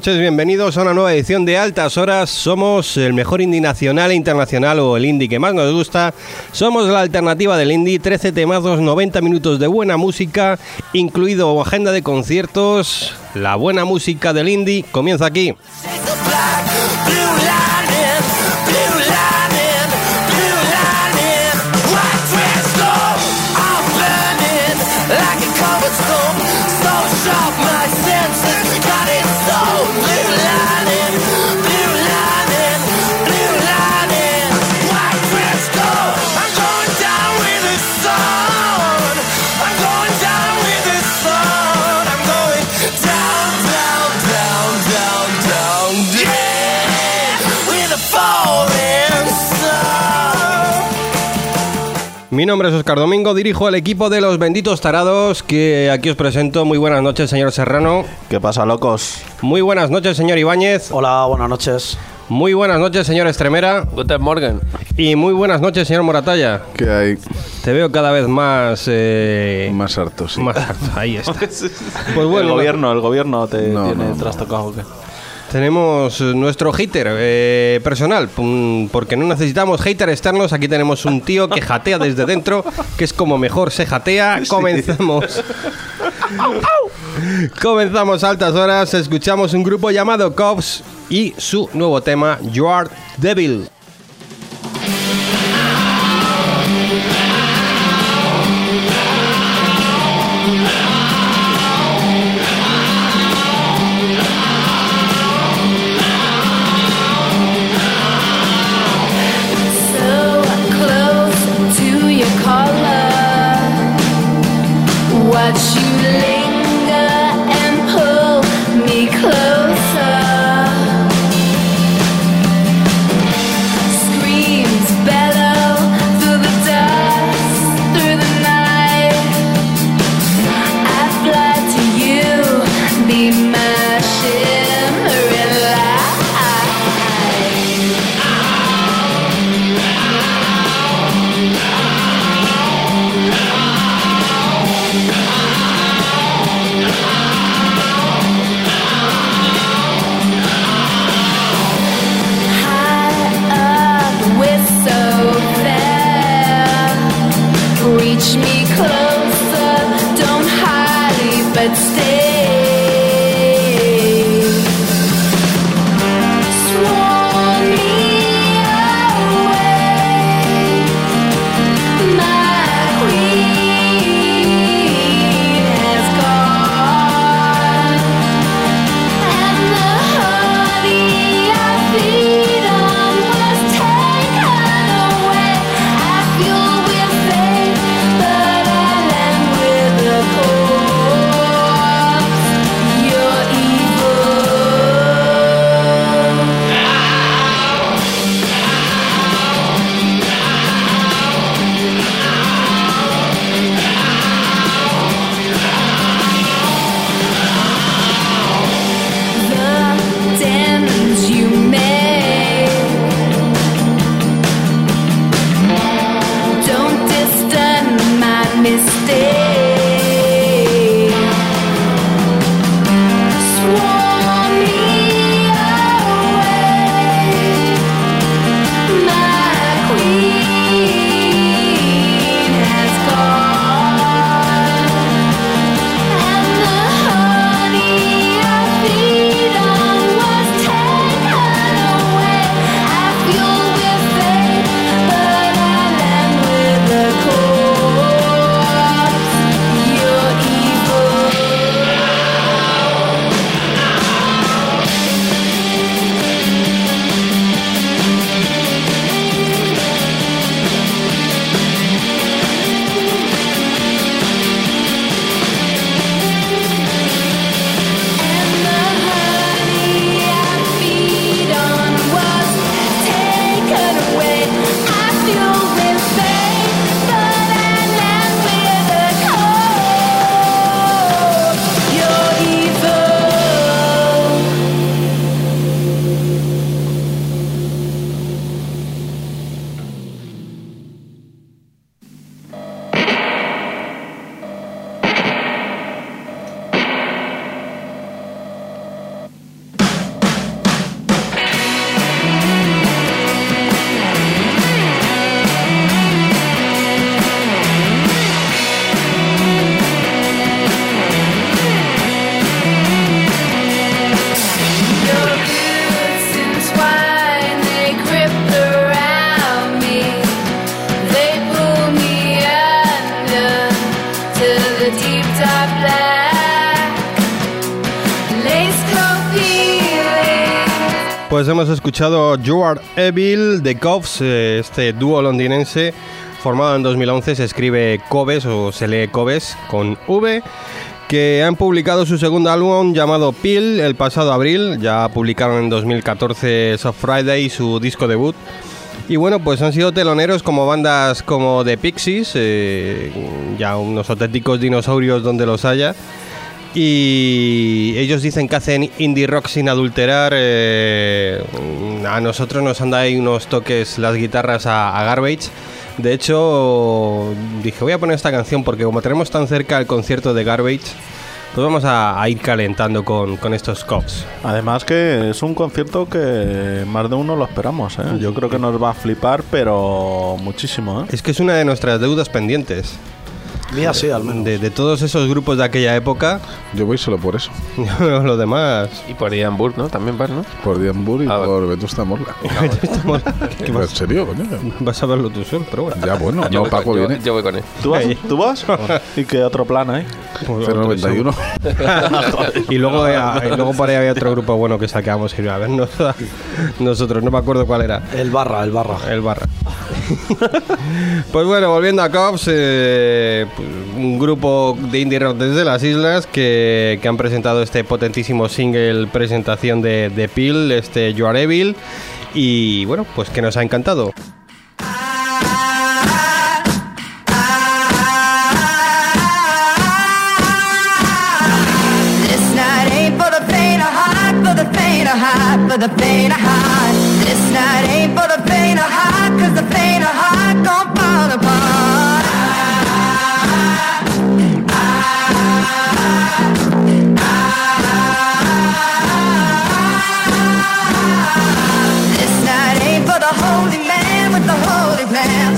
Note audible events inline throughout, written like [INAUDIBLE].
noches, bienvenidos a una nueva edición de Altas Horas. Somos el mejor indie nacional e internacional o el indie que más nos gusta. Somos la alternativa del indie, 13 temazos, 90 minutos de buena música, incluido agenda de conciertos. La buena música del indie comienza aquí. Nombre es Oscar Domingo, dirijo el equipo de los benditos tarados que aquí os presento. Muy buenas noches, señor Serrano. ¿Qué pasa, locos? Muy buenas noches, señor Ibáñez. Hola, buenas noches. Muy buenas noches, señor Estremera. Guten Morgen. Y muy buenas noches, señor Moratalla. ¿Qué hay? Te veo cada vez más... eh, Más harto, sí. más harto. Ahí está. [LAUGHS] Pues el bueno, gobierno, el gobierno te No, tiene no, no. trastocado. ¿o qué? Tenemos nuestro hater eh, personal, porque no necesitamos hater externos. Aquí tenemos un tío que jatea desde dentro, que es como mejor se jatea. Comenzamos. Comenzamos a altas horas, escuchamos un grupo llamado Cops y su nuevo tema, You Are Devil. Pues hemos escuchado You Are Evil de Coves, eh, este dúo londinense formado en 2011, se escribe Coves o se lee Coves con V, que han publicado su segundo álbum llamado Peel el pasado abril, ya publicaron en 2014 Soft Friday su disco debut. Y bueno, pues han sido teloneros como bandas como The Pixies, eh, ya unos auténticos dinosaurios donde los haya. Y ellos dicen que hacen indie rock sin adulterar. eh, a nosotros nos han dado ahí unos toques las guitarras a, a Garbage. De hecho, dije, voy a poner esta canción porque como tenemos tan cerca el concierto de Garbage, pues vamos a, a ir calentando con, con estos cops. Además que es un concierto que más de uno lo esperamos, ¿eh? Yo creo que nos va a flipar, pero muchísimo, ¿eh? Es que es una de nuestras deudas pendientes. Mía sí, al menos. De, de todos esos grupos de aquella época, Yo voy solo por eso. [LAUGHS] lo demás. Y por Edimburgo, ¿no? También vas, ¿no? Por Diambur y Ah, por Vetusta Morla. [LAUGHS] [LAUGHS] ¿Qué ¿En vas, serio, coño? vas a verlo tú solo, pero bueno. Ya, bueno, Yo no, voy con- Paco yo- viene. Yo voy con él. ¿Tú vas? ¿Tú vas? ¿Y qué otro plan hay? 091. y luego eh, y luego por ahí había otro grupo bueno que sacamos y iba a ver nos- nosotros, no me acuerdo cuál era. El barra, el barra. El barra. pues bueno, volviendo a Cops, eh, pues, un grupo de indie rock desde las islas que, que han presentado este potentísimo single presentación de, de Peel, este You Are Evil, y bueno, pues que nos ha encantado. For the faint of heart. This night ain't for the faint of heart, cause the faint of heart gon' fall apart.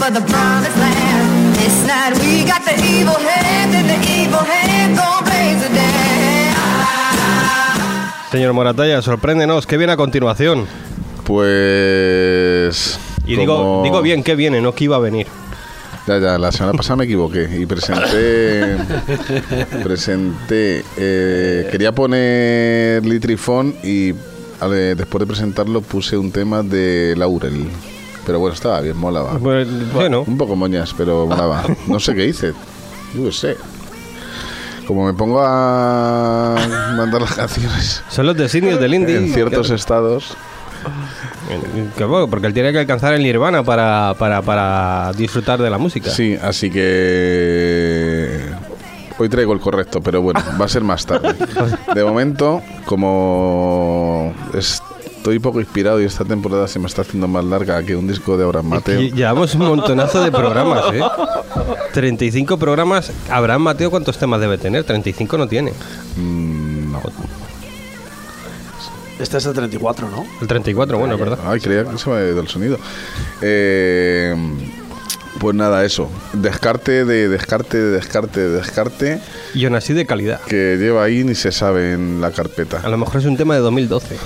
Plan for the promised land. This night we got the evil hand, and the evil hand gon' blaze the dam. Señor Moratalla, sorpréndenos, ¿qué viene a continuación? Pues. Y digo, como- digo bien que viene, no que iba a venir. Ya, ya, la semana pasada me equivoqué y presenté. [LAUGHS] presenté. eh, quería poner Litrifón y después de presentarlo puse un tema de Laurel. Pero bueno, estaba bien, molaba. Bueno, bueno, Un poco moñas, pero molaba. No sé qué hice. Yo qué sé. Como me pongo a mandar las canciones son los designios del indie. en ciertos estados. que bueno, porque él tiene que alcanzar el nirvana para, para, para disfrutar de la música. Sí, así que hoy traigo el correcto, pero bueno, va a ser más tarde. [LAUGHS] De momento, como estoy poco inspirado y esta temporada se me está haciendo más larga que un disco de Abraham Mateo. Llevamos un montonazo de programas, ¿eh? [LAUGHS] 35 programas. Abraham Mateo, ¿cuántos temas debe tener? 35 no tiene. Mm, no. Este es el 34, ¿no? El 34, bueno, verdad. Ay, creía que se me había ido el sonido. Eh, pues nada, eso. Descarte de descarte de descarte de descarte Y aún así de calidad. que lleva ahí ni se sabe en la carpeta. A lo mejor es un tema de 2012.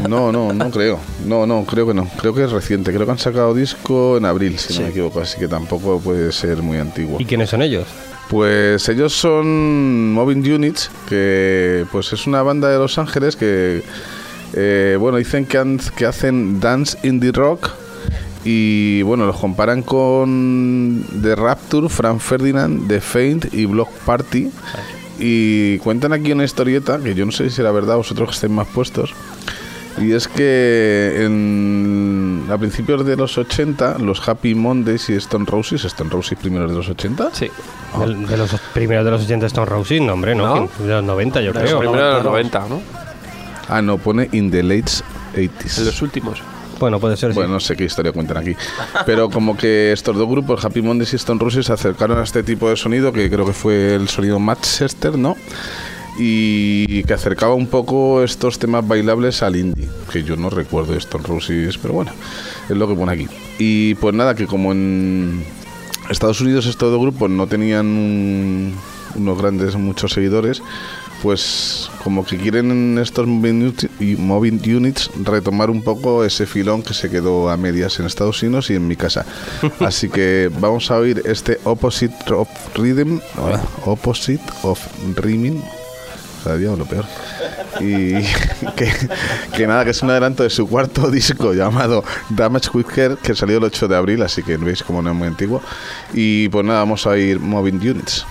[LAUGHS] No, no, no creo. No, no, creo que no. Creo que es reciente. Creo que han sacado disco en abril, si no me equivoco. Así que tampoco puede ser muy antiguo. ¿Y quiénes son ellos? Pues ellos son Moving Units, que pues es una banda de Los Ángeles que, eh, bueno, dicen que, han- que hacen dance indie rock y, bueno, los comparan con The Rapture, Frank Ferdinand, The Faint y Block Party. Y cuentan aquí una historieta, que yo no sé si será verdad, vosotros que estáis más puestos. Y es que en, a principios de los 80, los Happy Mondays y Stone Roses, Stone Roses primeros de los 80, Sí. Del- De, los primeros de los 80 Stone Roses, no, hombre, no. ¿No? De los 90, yo creo. Primero de los 90, ¿no? Ah, no, pone in the late En 80s. los últimos. Bueno, puede ser, sí. Bueno, no sé qué historia cuentan aquí. Pero como que estos dos grupos, Happy Mondays y Stone Roses, se acercaron a este tipo de sonido, que creo que fue el sonido Manchester, ¿no? Y que acercaba un poco estos temas bailables al indie, que yo no recuerdo de Stone Roses, pero bueno, es lo que pone aquí. Y pues nada, que como en Estados Unidos estos dos grupos no tenían un- unos grandes, muchos seguidores, pues como que quieren estos moving units retomar un poco ese filón que se quedó a medias en Estados Unidos y en mi casa. [LAUGHS] Así que vamos a oír este Opposite of Rhythm, Opposite of Rhyming, cada o lo peor. Y [LAUGHS] que, nada, que es un adelanto de su cuarto [LAUGHS] disco llamado Damage Care, que salió el 8 de abril, así que veis como no es muy antiguo. Y pues nada, vamos a ir Moving Units.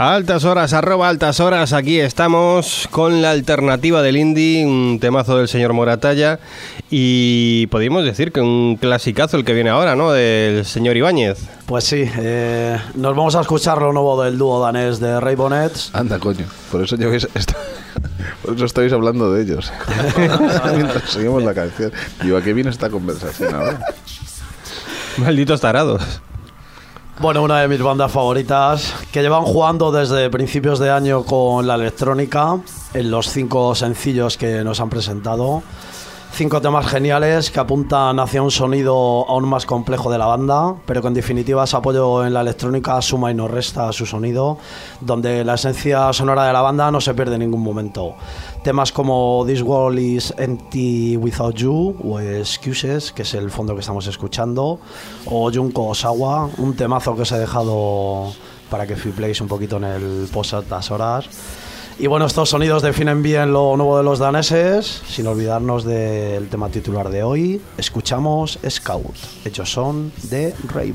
A altas horas, arroba altas horas, aquí estamos con la alternativa del indie, un temazo del señor Moratalla y podríamos decir que un clasicazo el que viene ahora, ¿no? Del señor Ibáñez. Pues sí, eh, nos vamos a escuchar lo nuevo del dúo danés de Ray Bonnets. Anda, coño. Por eso [LAUGHS] esto- Por eso estáis hablando de ellos. [LAUGHS] Mientras seguimos la canción. Digo, ¿a qué viene esta conversación ahora? Malditos tarados. Bueno, una de mis bandas favoritas que llevan jugando desde principios de año con la electrónica en los cinco sencillos que nos han presentado. Cinco temas geniales que apuntan hacia un sonido aún más complejo de la banda, pero que en definitiva su apoyo en la electrónica suma y no resta a su sonido, donde la esencia sonora de la banda no se pierde en ningún momento. Temas como This World is Empty Without You o Excuses, que es el fondo que estamos escuchando, o Junko Osawa, un temazo que os he dejado para que flipéis un poquito en el post a estas horas. Y bueno, estos sonidos definen bien lo nuevo de los daneses, sin olvidarnos del tema titular de hoy. Escuchamos Scout, hechos son de Ray.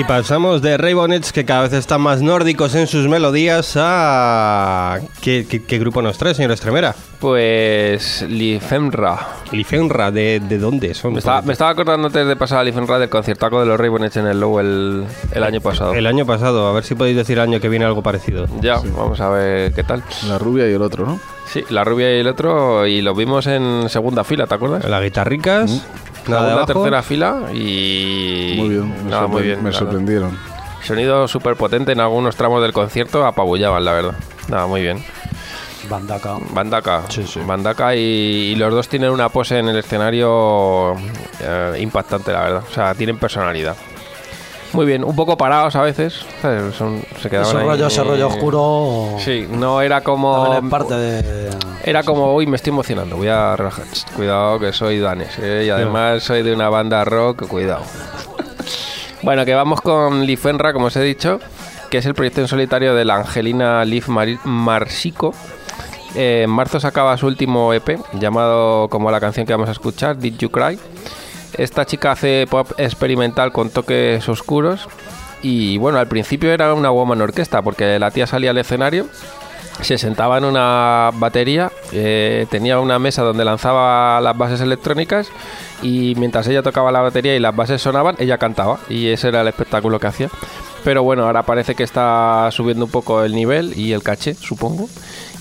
Y pasamos de Raybonets, que cada vez están más nórdicos en sus melodías, a... ¿Qué, qué- qué grupo nos trae, señor Estremera? Pues Lifemra. Lifenra, ¿de, de dónde son? Me estaba, me estaba acordando antes de pasar a Lifemra del conciertaco de los Raybonets en el Low el, el año pasado. El año pasado, a ver si podéis decir el año que viene algo parecido. Ya, vamos a ver qué tal. La rubia y el otro, ¿no? Sí, la rubia y el otro, y los vimos en segunda fila, ¿te acuerdas? Las guitarricas, nada Segunda, de abajo. tercera fila y... Muy bien, me, muy bien. me la sorprendieron. Sonido súper potente en algunos tramos del concierto, apabullaban, la verdad. Nada, muy bien. Bandaka. Bandaka. Sí, sí. Bandaka y, y los dos tienen una pose en el escenario eh, impactante, la verdad. O sea, tienen personalidad. Muy bien, un poco parados a veces. ¿sabes? Son- se quedaban Ese ahí. rollo, ese rollo oscuro. Sí, no era como. Es parte de. Era como, uy, me estoy emocionando, voy a relajar. Cuidado que soy danés, ¿eh? y además soy de una banda rock, cuidado. [LAUGHS] bueno, que vamos con Lifenra, como os he dicho, que es el proyecto en solitario de la Angelina Lif Mari- Marsico. Eh, en marzo sacaba su último EP, llamado como la canción que vamos a escuchar, Did You Cry. Esta chica hace pop experimental con toques oscuros. Y bueno, al principio era una woman orquesta, porque la tía salía al escenario se sentaba en una batería, eh, tenía una mesa donde lanzaba las bases electrónicas y mientras ella tocaba la batería y las bases sonaban, ella cantaba y ese era el espectáculo que hacía. Pero bueno, ahora parece que está subiendo un poco el nivel y el caché, supongo.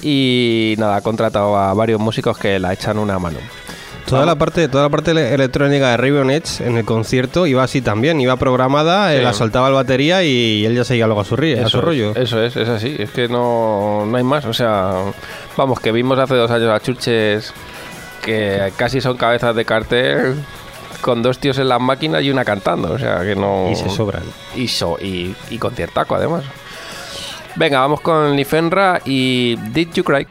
Y nada, ha contratado a varios músicos que la echan una mano. Toda la parte, toda la parte ele- electrónica de Raven Edge en el concierto iba así también, iba programada, eh, Sí. la soltaba el batería y él ya seguía luego a su, ri- a su es, rollo. Eso es, es así. Es que no, no hay más. O sea, vamos, que vimos hace dos años a Churches que casi son cabezas de cartel con dos tíos en las máquinas y una cantando. O sea, que no. Y se sobran. Y, so- y, y conciertaco, además. Venga, vamos con Lifenra y Did You Cry?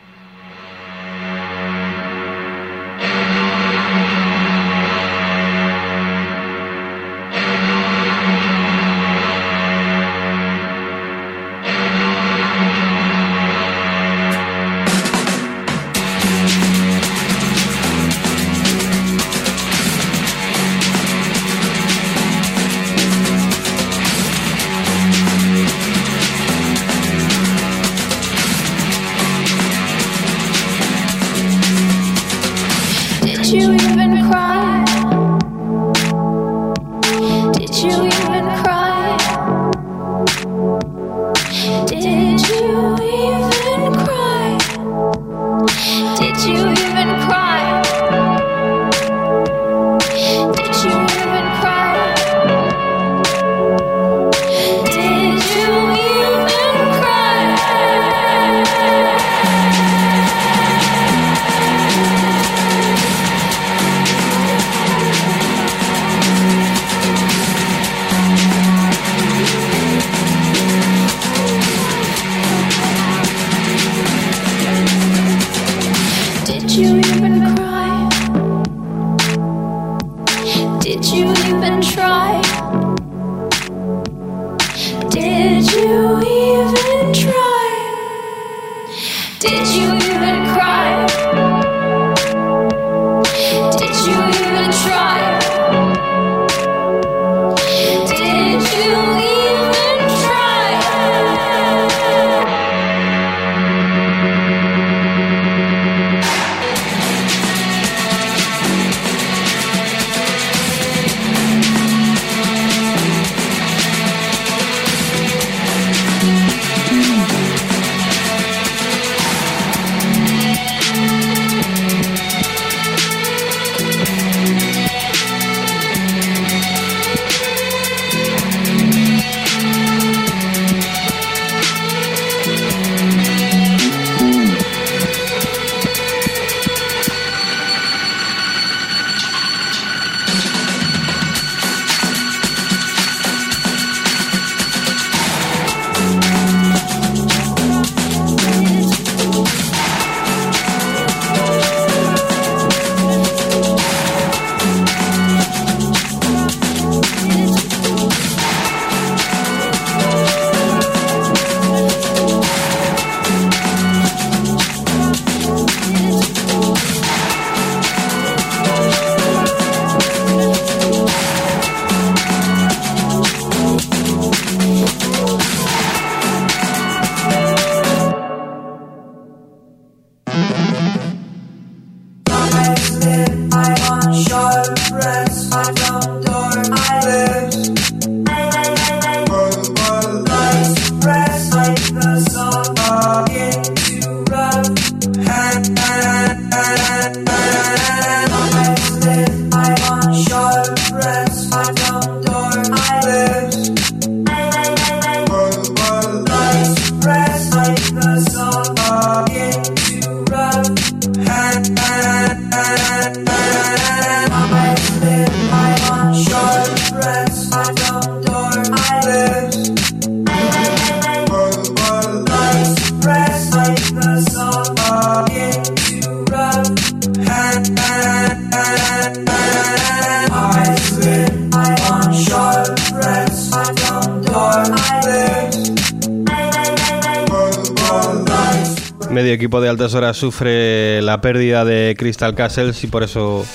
Altas horas sufre la pérdida de Crystal Castles y por eso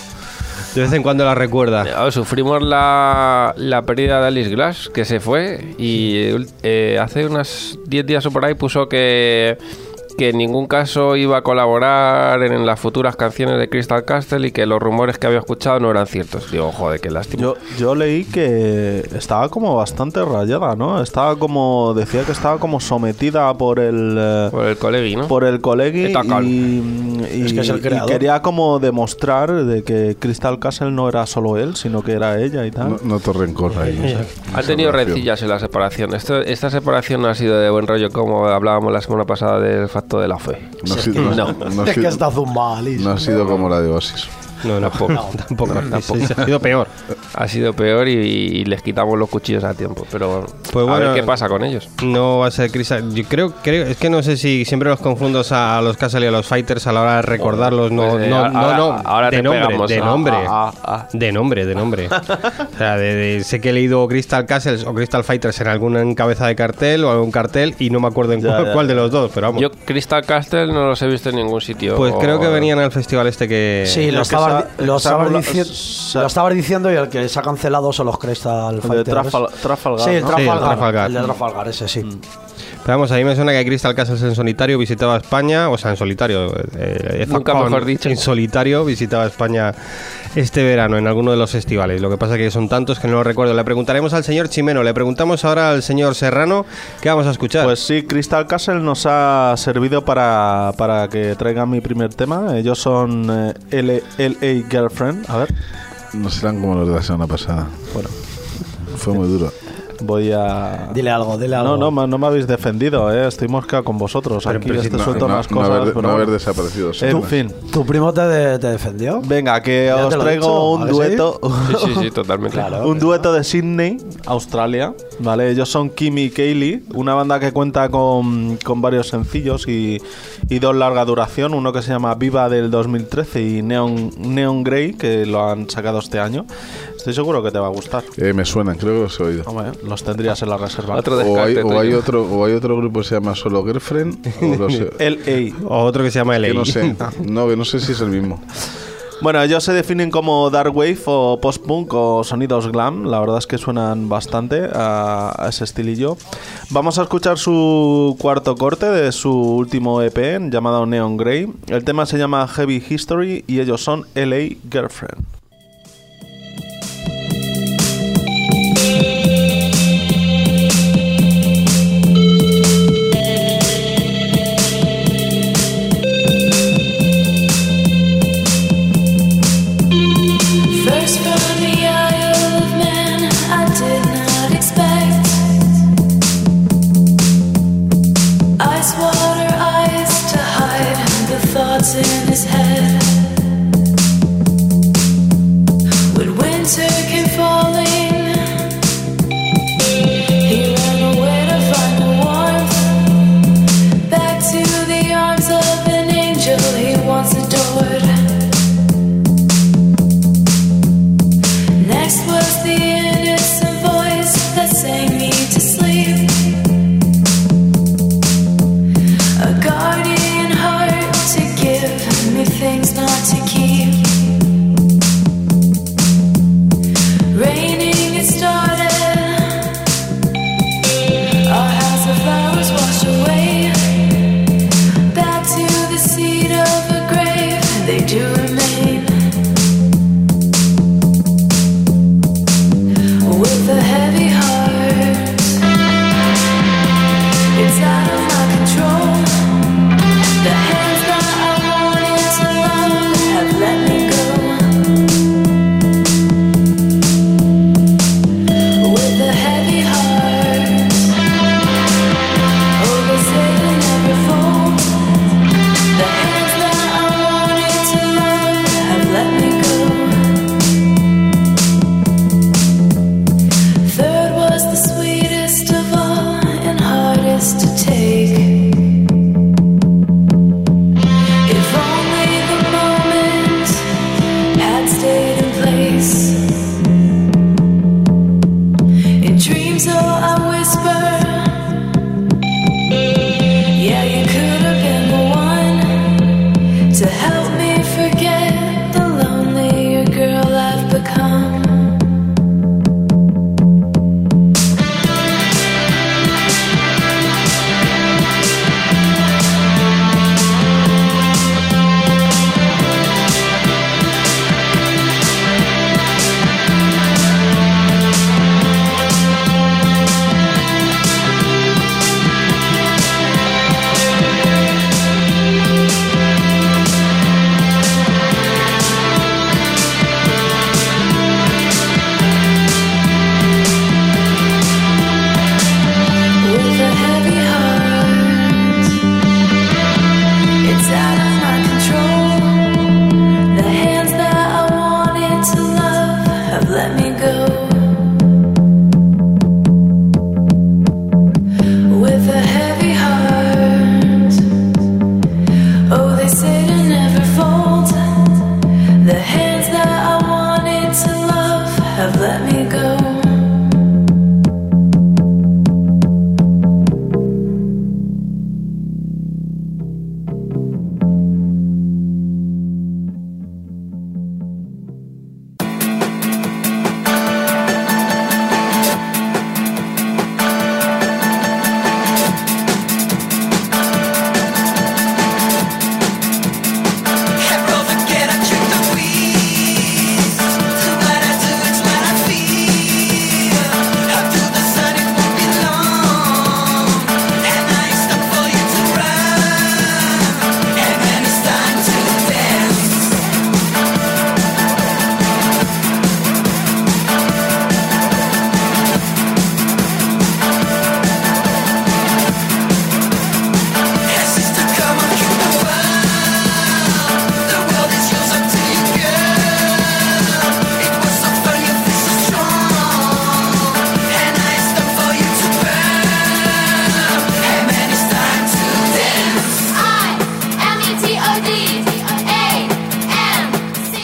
de vez en cuando la recuerda. Ah, Sufrimos la, la pérdida de Alice Glass, que se fue, y eh, hace unos 10 días o por ahí puso que, que en ningún caso iba a colaborar en las futuras canciones de Crystal Castle y que los rumores que había escuchado no eran ciertos. Digo, joder, qué lástima. Yo, yo leí que estaba como bastante rayada, ¿no? Estaba como, decía que estaba como sometida por el... eh, Por el colegui, ¿no? por el colegui y, y- Es que es el y quería como demostrar de que Crystal Castle no era solo él, sino que era ella y tal. No, no te rencor ahí. Ha tenido rencillas en la separación. Esto, esta separación no ha sido de buen rollo como hablábamos la semana pasada del de la fe. No ha sido, no, No. no ha Es que sido- está zumba, Alice. no ha sido como la de Oasis. No, tampoco. [LAUGHS] [LAUGHS] tampoco. tampoco. Ha sido peor. Ha sido peor y, y les quitamos los cuchillos a tiempo. Pero Pues a bueno, ver qué pasa con ellos. No va a ser Crystal. Yo creo, creo, es que no sé si siempre los confundo a los Castle y a los Fighters a la hora de recordarlos. No, Pues, eh, no, no, ahora- no. ahora de te nombre, pegamos. de nombre. ah, ah. De nombre, de nombre. [LAUGHS] o sea, de- de- sé que he leído Crystal Castles o Crystal Fighters en alguna cabeza de cartel o algún cartel y no me acuerdo en Ya, cuál, ya, cuál ya. de los dos, pero vamos. Yo Crystal Castle no los he visto en ningún sitio. pues creo que venían al festival este que. Sí, lo lo que lo, sa- lo estabas diciendo y el que se ha cancelado son los Crystal de Fighters. Trafal- Trafalgar, Sí, el ¿no? Sí, el Trafalgar, Trafalgar. el de Trafalgar, ese sí. Pero vamos, a mí me suena que Crystal Castles en solitario visitaba España, o sea, en solitario. eh, Nunca Zapcon mejor dicho. En solitario visitaba España este verano en alguno de los festivales. Lo que pasa que son tantos que no lo recuerdo. Le preguntaremos al señor Chimeno, le preguntamos ahora al señor Serrano, ¿qué vamos a escuchar? Pues sí, Crystal Castle nos ha servido para, para que traigan mi primer tema. Ellos son eh, L- LA Girlfriend. A ver, No serán como los de la semana pasada. bueno, Fue muy duro. Voy a... Dile algo, dile algo. No, no, no me habéis defendido, ¿eh? Estoy mosca con vosotros. Pero- Aquí si este no- suelto no, más no cosas, haber, pero no haber desaparecido. sí. En fin. ¿Tu primo te, te defendió? Venga, que Ya os traigo dicho, un ¿a que sí? dueto. Sí, sí, sí, totalmente. Claro. Un dueto de Sydney, Australia, ¿vale? Ellos son Kimi y Kaylee, una banda que cuenta con, con varios sencillos y, y dos larga duración, uno que se llama Viva del 2013 y Neon, Neon Grey, que lo han sacado este año. Estoy seguro que te va a gustar. Eh, me suenan, creo que los he oído. Hombre, los tendrías en la reserva. Otro O hay, o, otro, o hay otro grupo que se llama Solo Girlfriend. O. LA. [LAUGHS] o otro que se llama LA. Que no sé. [LAUGHS] No, que no sé si es el mismo. Bueno, ellos se definen como dark wave o post-punk o sonidos glam. La verdad es que suenan bastante a, a ese estilillo. Vamos a escuchar su cuarto corte de su último EP llamado Neon Grey. El tema se llama Heavy History y ellos son LA Girlfriend.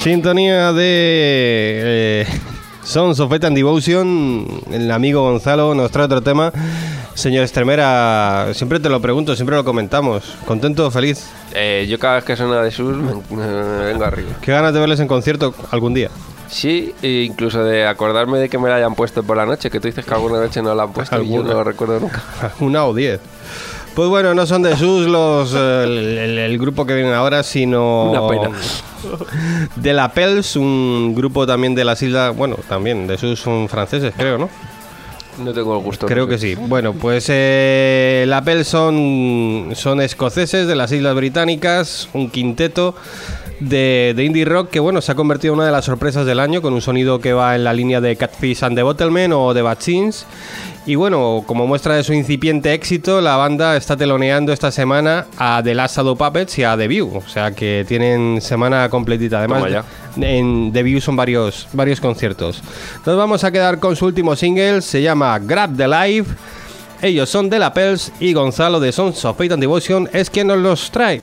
Sintonía de eh, Sons of and Devotion. El amigo Gonzalo nos trae otro tema. Señor Estremera, siempre te lo pregunto, siempre lo comentamos. ¿Contento o feliz? Eh, yo cada vez que suena de sus me, me vengo arriba. ¿Qué ganas de verles en concierto algún día? Sí, e incluso de acordarme de que me la hayan puesto por la noche, que tú dices que alguna noche no la han puesto y yo no lo recuerdo nunca. [LAUGHS] Una o diez. Pues bueno, no son de sus los eh, el, el- el grupo que viene ahora, sino Una pena. de la Pels, un grupo también de las islas, bueno, también de sus son franceses, creo, ¿no? No tengo el gusto. Creo no que sí. Bueno, pues eh, la Pels son, son escoceses de las Islas Británicas, un quinteto de, de indie rock que bueno se ha convertido en una de las sorpresas del año con un sonido que va en la línea de Catfish and the Bottlemen o de Bad. Y bueno, como muestra de su incipiente éxito, la banda está teloneando esta semana a The Last Shadow Puppets y a The View. O sea que tienen semana completita. Además, en The View son varios, varios conciertos. Nos vamos a quedar con su último single, se llama Grab the Life. Ellos son de la Pels y Gonzalo de Sons of Fate and Devotion es quien nos los trae.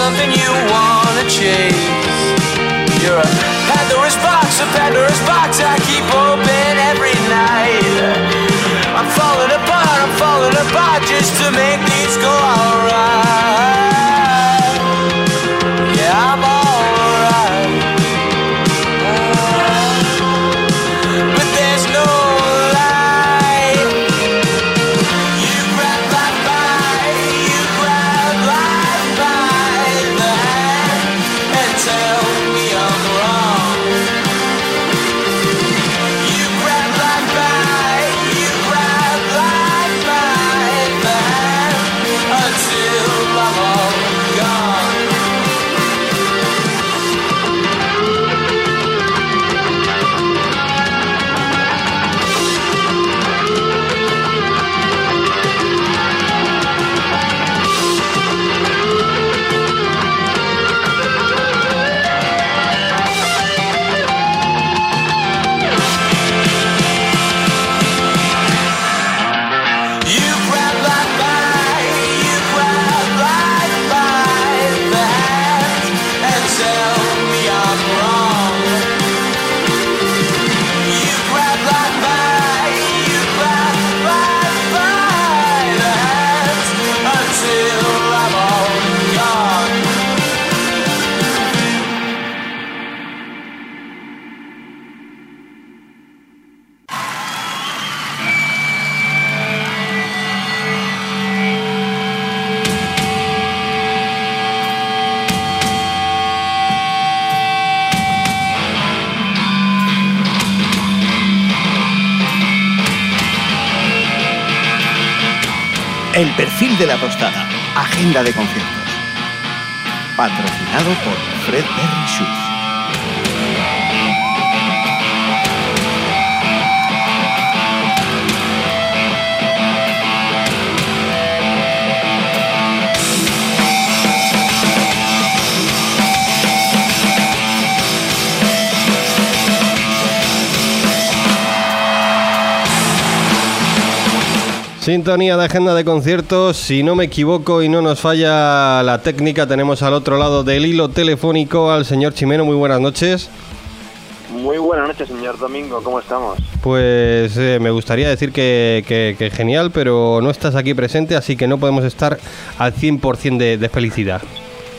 Something you wanna chase. You're a Pandora's box, a Pandora's box I keep open every night. I'm falling apart, I'm falling apart just to make tostada. Agenda de conciertos. Patrocinado por Fred Berry Shoes. Sintonía de agenda de conciertos. Si no me equivoco y no nos falla la técnica, tenemos al otro lado del hilo telefónico al señor Chimeno. Muy buenas noches. Muy buenas noches, señor Domingo, ¿cómo estamos? Pues eh, me gustaría decir que, que- que genial, pero no estás aquí presente, así que no podemos estar al 100% de, de felicidad.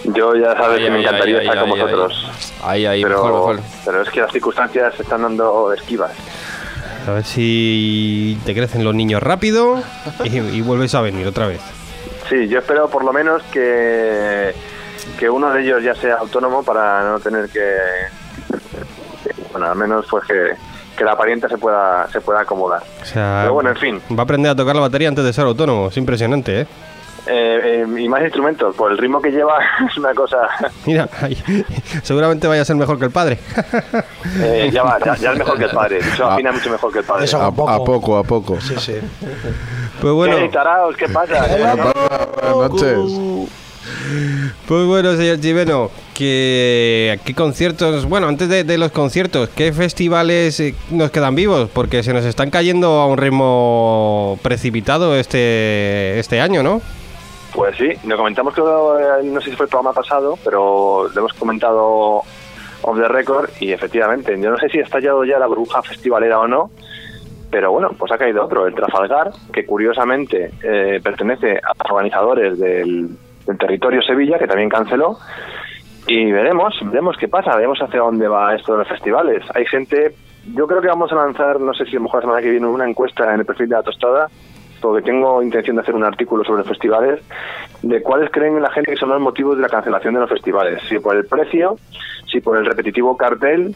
Yo ya sabes Ay, que me encantaría ay, estar con vosotros. Ahí, ahí, pero, mejor, mejor. pero es que las circunstancias se están dando esquivas. A ver si te crecen los niños rápido y, y vuelves a venir otra vez. Sí, yo espero por lo menos que, que uno de ellos ya sea autónomo para no tener que... Bueno, al menos pues que, que la parienta se pueda, se pueda acomodar. O sea, Pero bueno, en fin. Va a aprender a tocar la batería antes de ser autónomo. Es impresionante, ¿eh? Eh, eh, y más instrumentos, por el ritmo que lleva [LAUGHS] es una cosa... [LAUGHS] Mira, [LAUGHS] seguramente vaya a ser mejor que el padre. eh, ya va, ya, ya es mejor que el padre. Eso afina mucho mejor que el padre. Eso A, a poco. a poco, a poco. Sí, sí. Pues bueno, ¿Qué, taraos? ¿Qué pasa? Buenas noches. pues bueno, señor Chiveno, que qué conciertos, bueno, antes de, de los conciertos, ¿qué festivales eh, nos quedan vivos? Porque se nos están cayendo a un ritmo precipitado este este año, ¿no? Pues sí, lo comentamos creo, eh, no sé si fue el programa pasado, pero lo hemos comentado off the record y efectivamente, yo no sé si ha estallado ya la burbuja festivalera o no, pero bueno, pues ha caído otro, el Trafalgar, que curiosamente eh, pertenece a organizadores del, del territorio Sevilla, que también canceló, y veremos, veremos qué pasa, veremos hacia dónde va esto de los festivales. Hay gente, yo creo que vamos a lanzar, no sé si a lo mejor la semana que viene, una encuesta en el perfil de la tostada, porque tengo intención de hacer un artículo sobre festivales, de cuáles creen la gente que son los motivos de la cancelación de los festivales. Si por el precio, si por el repetitivo cartel,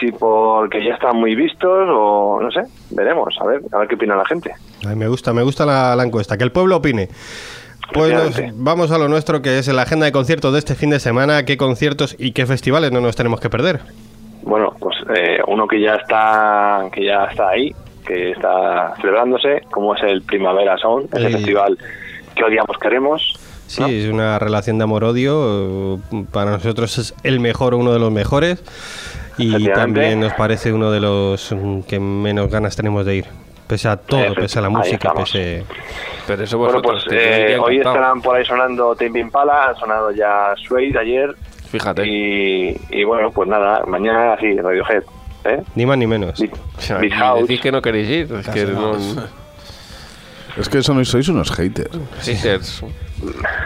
si porque ya están muy vistos o no sé, veremos, a ver, a ver qué opina la gente. Ay, me gusta, me gusta la, la encuesta, que el pueblo opine. Pues nos- vamos a lo nuestro, que es la agenda de conciertos de este fin de semana. ¿Qué conciertos y qué festivales no nos tenemos que perder? Bueno, pues eh, uno que ya está que ya está ahí, que está celebrándose, como es el Primavera Sound, ese Sí. festival que odiamos queremos. Sí, es una relación de amor-odio. eh, Para nosotros es el mejor, uno de los mejores. Y también nos parece uno de los mm, que menos ganas tenemos de ir. Pese a todo, pese a la música, pese... Pero eso Bueno, pues eh, hoy encantado. estarán por ahí sonando Tame Impala, han sonado ya Suede ayer. Fíjate. Y, y bueno, pues nada, mañana sí, Radiohead. ¿Eh? Ni más ni menos. O sea, House. decís que no queréis ir. Es que no... Es que eso no sois unos haters. Haters.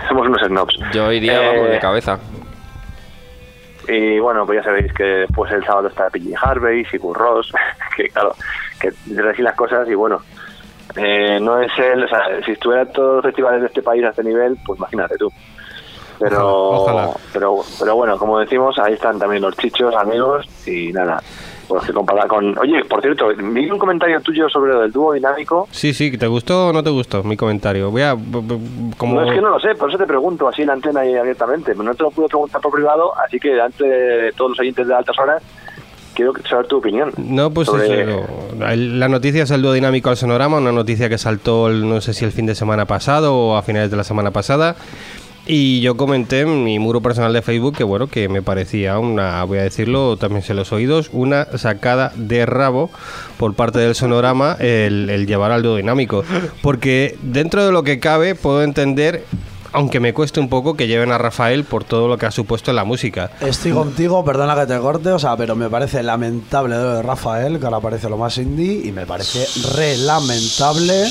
Somos unos snobs. Yo iría, Eh, vamos, de cabeza. Y bueno, pues ya sabéis que después el sábado está PG Harvey, Sigur Ross, [LAUGHS] que claro, que decir las cosas y bueno, eh, no es el, o sea, si estuvieran todos los festivales de este país a este nivel, pues imagínate tú. Pero, Ojalá, ojalá. pero, pero bueno, como decimos, ahí están también los chichos, amigos y nada. Pues que comparar con. Oye, por cierto, vi un comentario tuyo sobre lo del dúo dinámico. Sí, sí, ¿te gustó o no te gustó mi comentario? Voy a... Como... No es que no lo sé, por eso te pregunto así en la antena y abiertamente. No te lo puedo preguntar por privado, así que delante de todos los oyentes de altas horas, quiero saber tu opinión. No, pues sobre- eso, el- la noticia es el dúo dinámico al sonorama, una noticia que saltó, no sé si el fin de semana pasado o a finales de la semana pasada. Y yo comenté en mi muro personal de Facebook que bueno, que me parecía una, voy a decirlo también se los oídos, una sacada de rabo por parte del sonorama el, llevar al dúo dinámico. Porque dentro de lo que cabe puedo entender, aunque me cueste un poco, que lleven a Rafael por todo lo que ha supuesto en la música. Estoy contigo, perdona que te corte, o sea, pero me parece lamentable lo de Rafael, que ahora parece lo más indie, y me parece re lamentable,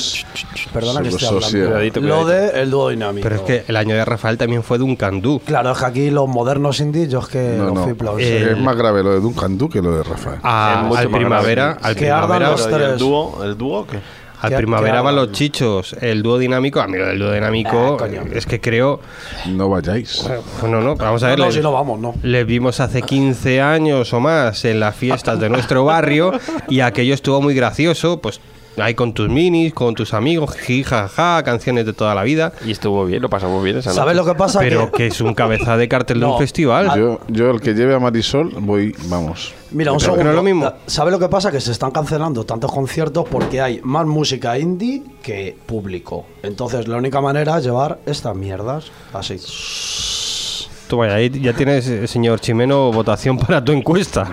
perdona que esté hablando, Cuidadito, lo de el dúo dinámico. Pero es que el año de Rafael también fue de un candú. Claro, es que aquí los modernos indie, yo es que No, los no. Es más grave lo de Duncan Du que lo de Rafael. A- Es mucho al primavera, grave. al Que ardan primavera, los Pero, ¿y tres. el dúo, el dúo qué? Al primavera van los chichos, el dúo dinámico, a mí lo del dúo dinámico Ah, es que creo, No vayáis. bueno, no, vamos a No, ver, no, les, si no vamos, no. les vimos hace 15 años o más en las fiestas de nuestro barrio y aquello estuvo muy gracioso, pues ahí con tus minis, con tus amigos, jijaja, canciones de toda la vida, Y estuvo bien, lo pasamos bien esa ¿Sabes noche. lo que pasa? pero que, es un cabeza de cartel de un [LAUGHS] festival. Yo, yo el que lleve a Marisol, voy, vamos. Mira, un segundo. no es lo mismo. ¿Sabes lo que pasa? Que se están cancelando tantos conciertos porque hay más música indie que público. Entonces, la única manera es llevar estas mierdas así. Tú vaya, ahí ya tienes, eh, señor Chimeno, votación para tu encuesta.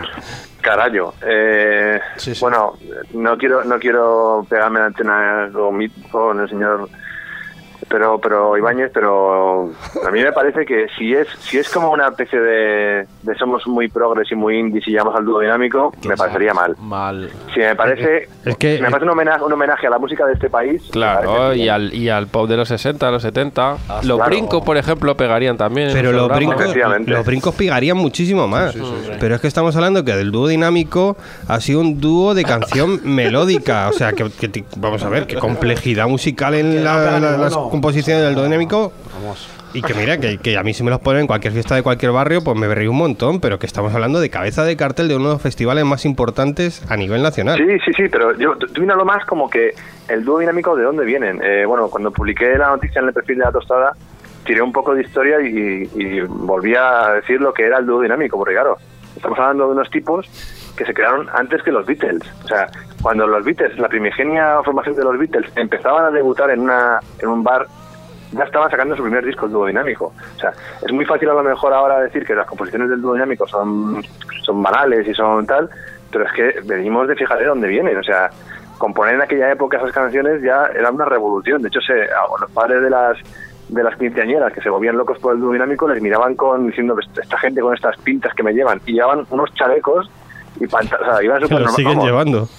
Carayo. Eh, Sí, sí. Bueno, no quiero no quiero pegarme la antena con, con el señor pero pero Ibáñez, pero a mí me parece que si es si es como una especie de, de somos muy progres y muy indies y llamamos al dúo dinámico, me parecería mal. Mal. Si me parece, Es que- si me parece un homenaje, un homenaje a la música de este país. Claro, y al, y al pop de los 60, los 70. los claro. brincos, por ejemplo, pegarían también. Pero los brincos, los brincos pegarían muchísimo más. Pero es que estamos hablando que del dúo dinámico ha sido un dúo de canción [LAUGHS] melódica. O sea, que, que vamos a ver, qué complejidad musical en la- las. Composiciones del dúo dinámico. Y que mira, que, que a mí si me los ponen en cualquier fiesta de cualquier barrio, pues me río un montón. Pero que estamos hablando de cabeza de cartel de uno de los festivales más importantes a nivel nacional. Sí, sí, sí, pero yo tú míralo más como que el dúo dinámico de dónde vienen. Eh, bueno, cuando publiqué la noticia en el perfil de la tostada, tiré un poco de historia y, y volví a decir lo que era el dúo dinámico, porque claro, estamos hablando de unos tipos que se crearon antes que los Beatles. O sea, cuando los Beatles, la primigenia formación de los Beatles, empezaban a debutar en, una, en un bar, ya estaban sacando su primer disco, el dúo dinámico. O sea, es muy fácil a lo mejor ahora decir que las composiciones del dúo dinámico son, son banales y son tal, pero es que venimos de fijar de dónde vienen. O sea, componer en aquella época esas canciones ya era una revolución. De hecho, se, los padres de las de las quinceañeras que se volvían locos por el dúo dinámico les miraban con diciendo esta gente con estas pintas que me llevan y llevaban unos chalecos y panta- o sea, iban Que súper lo siguen llevando.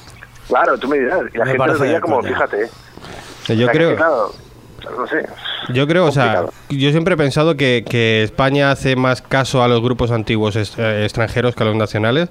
Claro, tú me dirás. Y la Me gente parece veía como, coña. fíjate. Yo O sea, que, creo. claro, no sé. Yo creo, o sea, yo siempre he pensado que, que España hace más caso a los grupos antiguos eh, extranjeros que a los nacionales,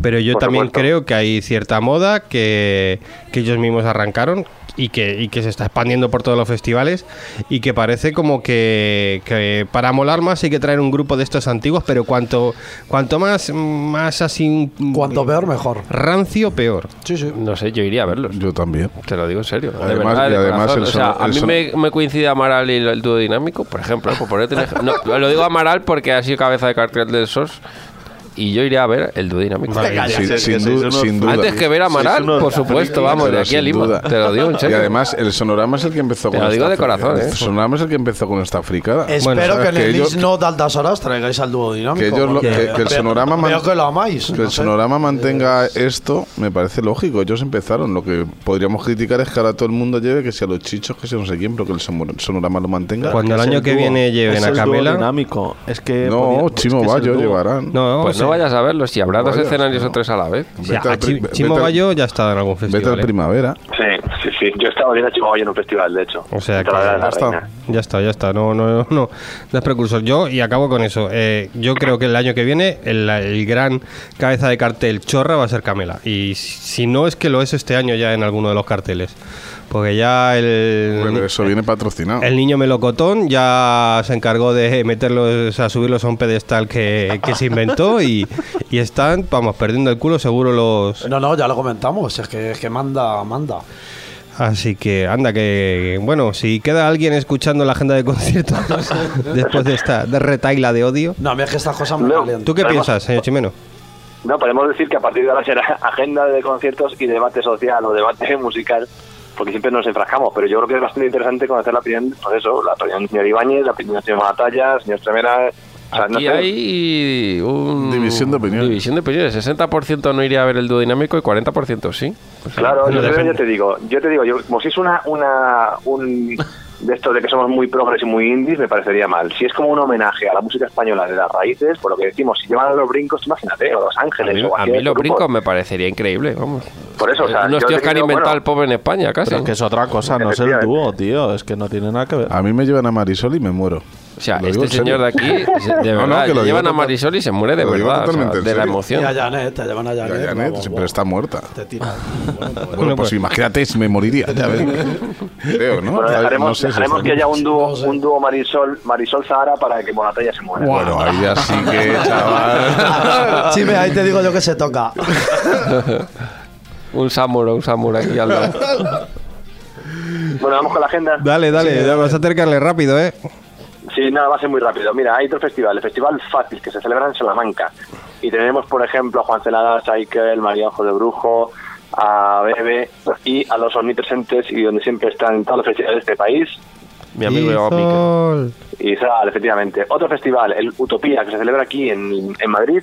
pero yo Por también supuesto. creo que hay cierta moda que, que ellos mismos arrancaron y que, y que se está expandiendo por todos los festivales y que parece como que, que para molar más hay que traer un grupo de estos antiguos, pero cuanto, cuanto más, más así... Cuanto peor, mejor. Rancio, peor. Sí, sí. No sé, yo iría a verlos. Yo también. Te lo digo en serio. de Además- verdad, y de además el o sea, son- a el mí son- me, me coincide Amaral y el dúo dinámico, por ejemplo. Por ponerte no, lo digo Amaral porque ha sido cabeza de cartel del SOS. Y yo iré a ver el duodinámico. Venga, ya, Sin, sin sois du- unos- sin duda. Antes que ver a Amaral, por supuesto, vamos, de aquí a sin Lima. duda. Te lo digo en Y serio. además, el sonorama es el que empezó Te con lo digo esta de corazón, El ¿eh? sonorama es el que empezó con esta fricada. Espero que en el ellos- no de altas horas traigáis al dúo dinámico. que ellos lo- porque que- que el sonorama Veo que lo amáis. Que no el sonorama mantenga esto me parece lógico. Ellos empezaron. Lo que podríamos criticar es que ahora todo el mundo lleve que si a los chichos, que si no sé quién, pero que el son- sonorama lo mantenga. Cuando el año que viene lleven a el Camela. dinámico. Es que no, Chimo el Bayo llevarán. No, Pues no vayas a verlo, si habrá dos escenarios o tres a la vez. O sea, Vete a al pri- Chi- vete Chimo Bayo ya está en algún Vete festival. al ¿eh? primavera. Sí, sí, sí. Yo he estado viendo a Chihuahua en un festival, de hecho. O sea que ya está. Ya está, ya está. No, no, no, no, no es precursor. Yo, y acabo con eso. eh, yo creo que el año que viene el, el gran cabeza de cartel chorra va a ser Camela. Y si si no es que lo es este año ya en alguno de los carteles. Porque ya el, Pero eso viene patrocinado. el niño melocotón ya se encargó de meterlos, a subirlos a un pedestal que, que se inventó y, y están, vamos, perdiendo el culo seguro los... No, no, ya lo comentamos. Es que, es que manda, manda. Así que anda que, bueno, si queda alguien escuchando la agenda de conciertos [LAUGHS] después de esta de retaila de odio. No, a mí es que estas cosas me No. ¿Tú qué piensas, señor Chimeno? No, podemos decir que a partir de ahora será agenda de conciertos y debate social o debate [LAUGHS] musical, porque siempre nos enfrascamos, pero yo creo que es bastante interesante conocer la opinión, pues eso, la opinión del señor Ibáñez, la opinión del señor Batalla, señor Tremera... o sea, no Aquí sé. hay un... División de opiniones. División de opiniones. 60% no iría a ver el duodinámico y 40% sí. Pues sí. Claro, yo, te digo, yo te digo, yo, como si es una, una, un de esto de que somos muy progres y muy indies, me parecería mal. Si es como un homenaje a la música española de las raíces, por lo que decimos, si llevan a los brincos, imagínate, o Los A Ángeles, mí, o a mí hay los grupos. brincos me parecería increíble, vamos. Por eso, o sea, Unos tíos que han inventado bueno, el pop en España, casi. Pero es que es otra cosa, no es el dúo, tío. Es que no tiene nada que ver. A mí me llevan a Marisol y me muero. O sea, Lo este señor de aquí, [LAUGHS] de No, no, verdad, que lo llevan a Marisol y se muere de verdad, o sea, de la emoción. Y a Janet, te llevan a Janet. Pero vamos. está muerta. Te tiran. [LAUGHS] Bueno, pues imagínate, me moriría. Ya ves. [LAUGHS] Creo, ¿no? Bueno, dejaremos, No sé si dejaremos que haya un dúo, No sé. un dúo Marisol, Marisol Zahara para que Monatalla se muera. Bueno, ahí ya sí que, chaval. Sí, ahí te digo yo que se toca. Un Samuro, un Samuro aquí al lado. Bueno, vamos con la agenda. Dale, dale, ya vas a acercarle rápido, ¿eh? Sí, nada, va a ser muy rápido. Mira, hay otro festival, el Festival Fácil, que se celebra en Salamanca. Y tenemos, por ejemplo, a Juan Celada, Saikel, María Ojo de Brujo, a Bebe y a los omnipresentes y donde siempre están todos los festivales de este país. Mi amigo. Y Sal, efectivamente. Otro festival, el Utopía, que se celebra aquí en, en Madrid,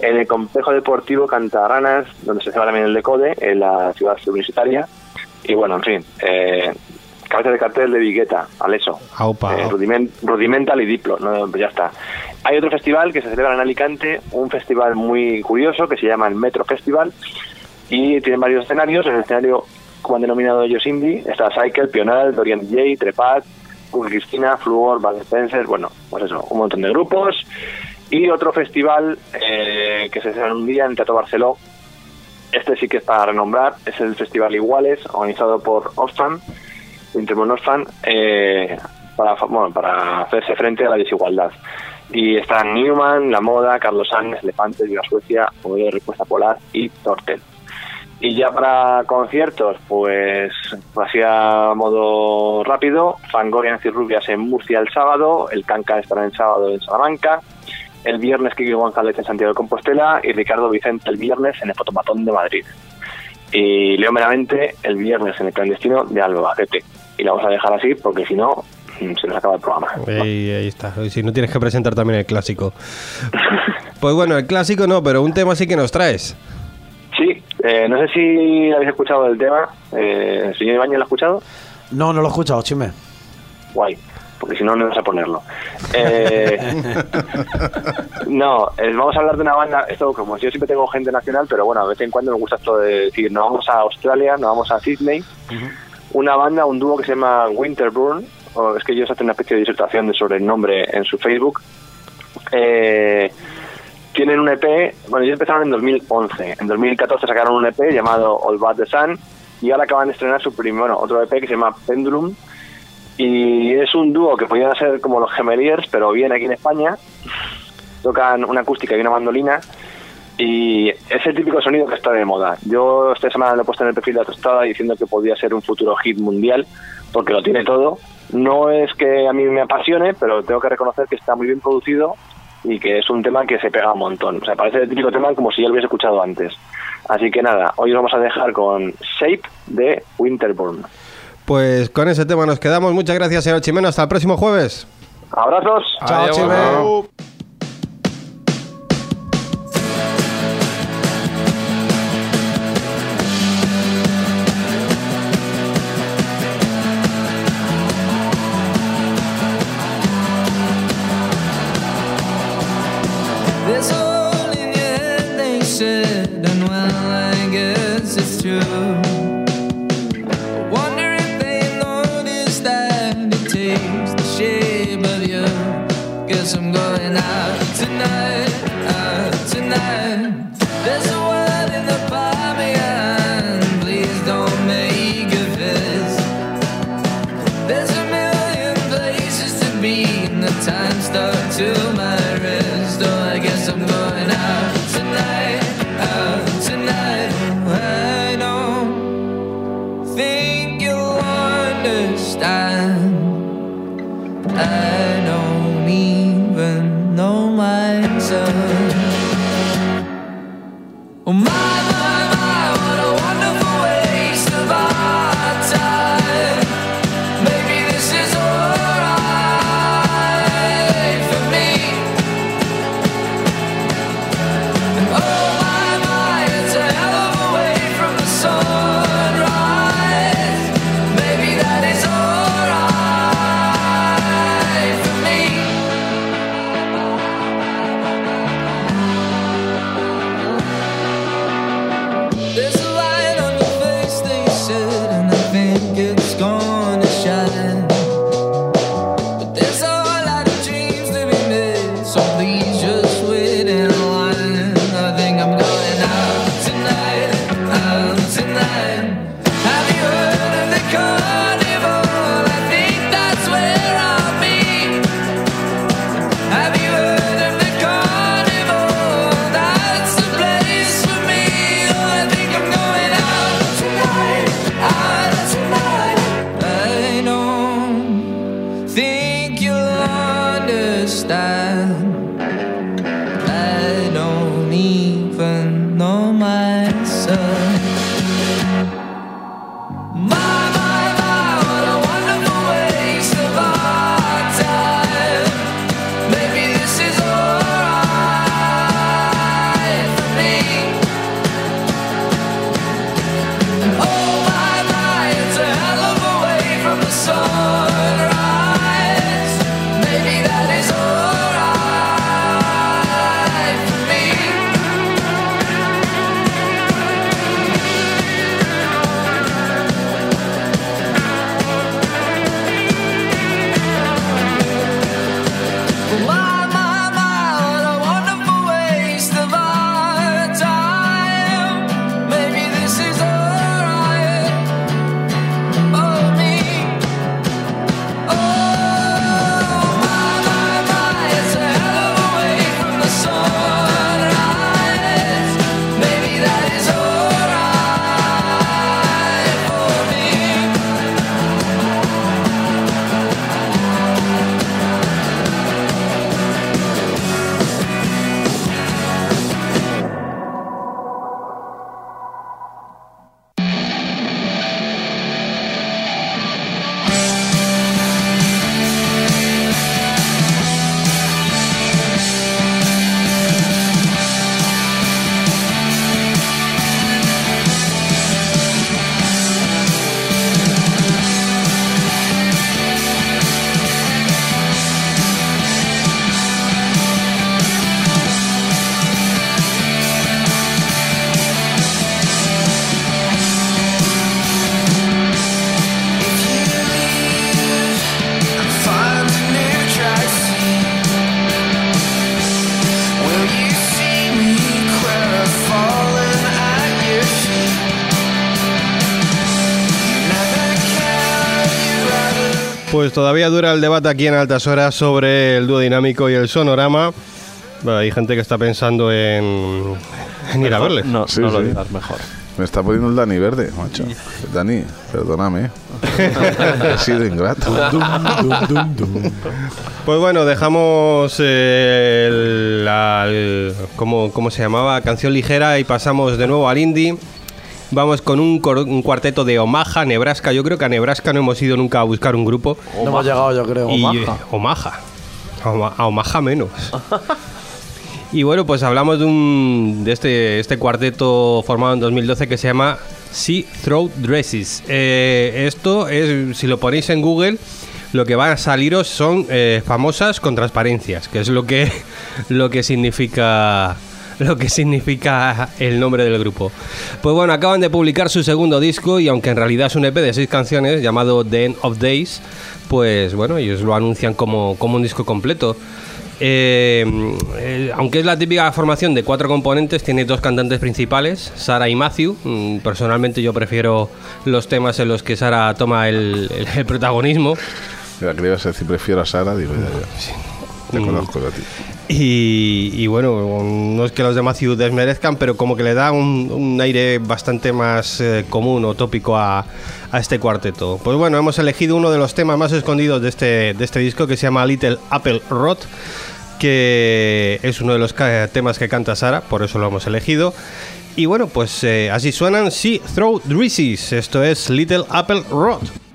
en el Complejo Deportivo Cantarranas, donde se celebra también el Decode, en la ciudad universitaria. Y bueno, en fin, eh, cabeza de cartel de Vigueta, Aleso. Aupa. Eh, Rudiment- Rudimental y Diplo, no, ya está. Hay otro festival que se celebra en Alicante, un festival muy curioso que se llama el Metro Festival y tiene varios escenarios. En el escenario, como han denominado ellos indie, está Cycle, Pional, Dorian DJ, Trepat, Cristina, Fluor, Bad Spencer, bueno, pues eso, un montón de grupos. Y otro festival eh, que se celebra un día en Teatro Barceló. Este sí que es para renombrar, es el Festival Iguales, organizado por Oxfam, Intermon Oxfam, eh, para, bueno, para hacerse frente a la desigualdad. Y están Newman, La Moda, Carlos Sánchez, Elefantes, Viva Suecia, Modelo de Respuesta Polar y Tortel. Y ya para conciertos, pues así a modo rápido, Fangoria y Rubias en Murcia el sábado, el Canca estará el sábado en Salamanca, el viernes Kiki González en Santiago de Compostela y Ricardo Vicente el viernes en el Fotomatón de Madrid. Y Leo Meramente el viernes en el clandestino de Albacete. Y la vamos a dejar así porque si no, mm, se nos acaba el programa. Ahí, ahí está. Y Si no tienes que presentar también el clásico. [LAUGHS] Pues bueno, el clásico no, pero un tema sí que nos traes. Sí, eh, no sé si habéis escuchado el tema. Eh, ¿El señor Ibañez lo ha escuchado? No, no lo he escuchado, chime. Guay, porque si no, no vas a ponerlo. Eh, [LAUGHS] no, eh, vamos a hablar de una banda. Esto, como yo siempre tengo gente nacional, pero bueno, de vez en cuando me gusta esto de decir, no vamos a Australia, no vamos a Sydney. Una banda, un dúo que se llama Winterburn, o es que ellos hacen una especie de disertación de- sobre el nombre en su Facebook. Eh, tienen un EP, bueno, ellos empezaron en 2011. En 2014 sacaron un EP llamado All But the Sun y ahora acaban de estrenar su primer, bueno, otro EP que se llama Pendulum. Y es un dúo que podían ser como los Gemeliers, pero bien aquí en España. Tocan una acústica y una mandolina. Y es el típico sonido que está de moda. Yo esta semana lo he puesto en el perfil de la tostada diciendo que podía ser un futuro hit mundial, porque lo tiene todo. No es que a mí me apasione, pero tengo que reconocer que está muy bien producido y que es un tema que se pega un montón. O sea, parece el típico tema como si ya lo hubiese escuchado antes. Así que nada, hoy os vamos a dejar con Shape de Winterborn. Pues con ese tema nos quedamos. Muchas gracias, señor Chimeno. Hasta el próximo jueves. Abrazos. Chao, Chimeno. I'm going out tonight. Oh my pues todavía dura el debate aquí en altas horas sobre el dúo dinámico y el sonorama. Hay gente que está pensando en, en ir a verles. No, no lo digas mejor. Me está poniendo el Dani verde, macho. Dani, perdóname. [LAUGHS] He sido ingrato. pues bueno, dejamos eh, la, el, como, como se llamaba? Canción ligera y pasamos de nuevo al indie. Vamos con un, cuarteto de Omaha, Nebraska. Yo creo que a Nebraska no hemos ido nunca a buscar un grupo. No hemos llegado, yo creo. Y, eh, Omaha. A Oma- A Omaha menos. [LAUGHS] y bueno, pues hablamos de, un, de este, este cuarteto formado en 2012 que se llama Sea Throat Dresses. Eh, esto es, si lo ponéis en Google, lo que va a saliros son eh, famosas con transparencias, que es lo que, [LAUGHS] lo que significa [LAUGHS] lo que significa el nombre del grupo. Pues bueno, acaban de publicar su segundo disco y aunque en realidad es un EP de seis canciones llamado The End of Days, pues bueno, ellos lo anuncian como, como un disco completo. Eh, eh, aunque es la típica formación de cuatro componentes, tiene dos cantantes principales, Sara y Matthew. Mm, Personalmente yo prefiero los temas en los que Sara toma el, el- el protagonismo. Mira, que le ibas a decir, prefiero a Sara, digo, ya, ya. Te Mm. conozco a ti. Y, bueno, no es que los de Matthew desmerezcan, pero como que le da un, aire bastante más eh, común o tópico a, este cuarteto. Pues bueno, hemos elegido uno de los temas más escondidos de este, este disco que se llama Little Apple Rot, que es uno de los temas que canta Sara, por eso lo hemos elegido. Y bueno, pues eh, así suenan Sea Throw Drizzies, esto es Little Apple Rot.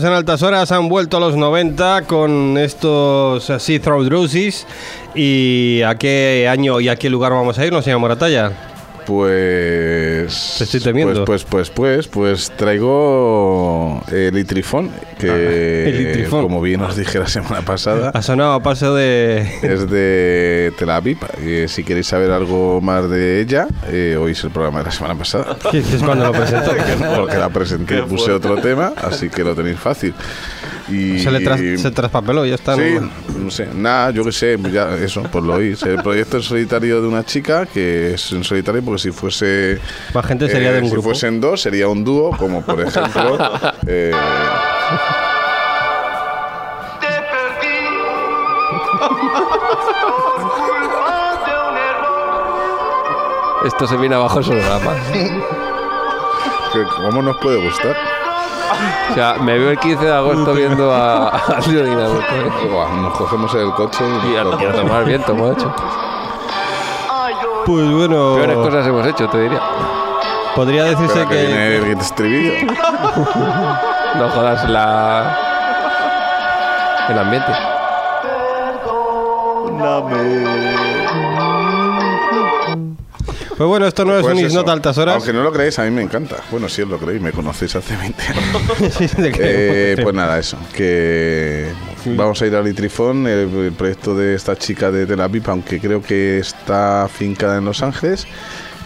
Seguimos en altas horas, han vuelto a los 90 con estos así Throw Drusis. ¿Y a qué año y a qué lugar vamos a irnos, señor Moratalla? Pues. Te estoy temiendo. Pues, pues, pues, pues, pues traigo el Litrifón, que [LAUGHS] el Litrifón. como bien os dije la semana pasada, Ha sonado a paso de... es de Tel Aviv. Eh, si queréis saber algo más de ella, eh, oís el programa de la semana pasada. [LAUGHS] que es cuando lo presentó. [LAUGHS] Porque la presenté y puse otro tema, así que lo tenéis fácil. Y, Se le tras- se traspapeló, ya está. Sí, ¿no? no sé, nada, yo qué sé, ya eso, pues lo oís. El proyecto en solitario de una chica, que es en solitario porque si fuese... Más gente sería eh, de un si grupo. fuesen dos, sería un dúo, como por [LAUGHS] ejemplo... eh, Esto se viene abajo el programa. que ¿Cómo nos puede gustar? O sea, me veo el 15 de agosto viendo a, a Dinamo. Buah, nos cogemos el coche y... Y a, a tomar viento, hemos hecho. Pues bueno, Peores cosas hemos hecho, te diría. podría decirse Espera que que... viene el estribillo. [LAUGHS] No jodas la... el ambiente. Pues bueno, esto no es Pues un. Isnot altas horas. Aunque no lo creéis, a mí me encanta. Bueno, sí os lo creéis, me conocéis hace 20 años. [LAUGHS] Sí, Eh, pues nada, eso. Que vamos a ir al Litrifón, el, el proyecto de esta chica de Tel Aviv, aunque creo que está fincada en Los Ángeles.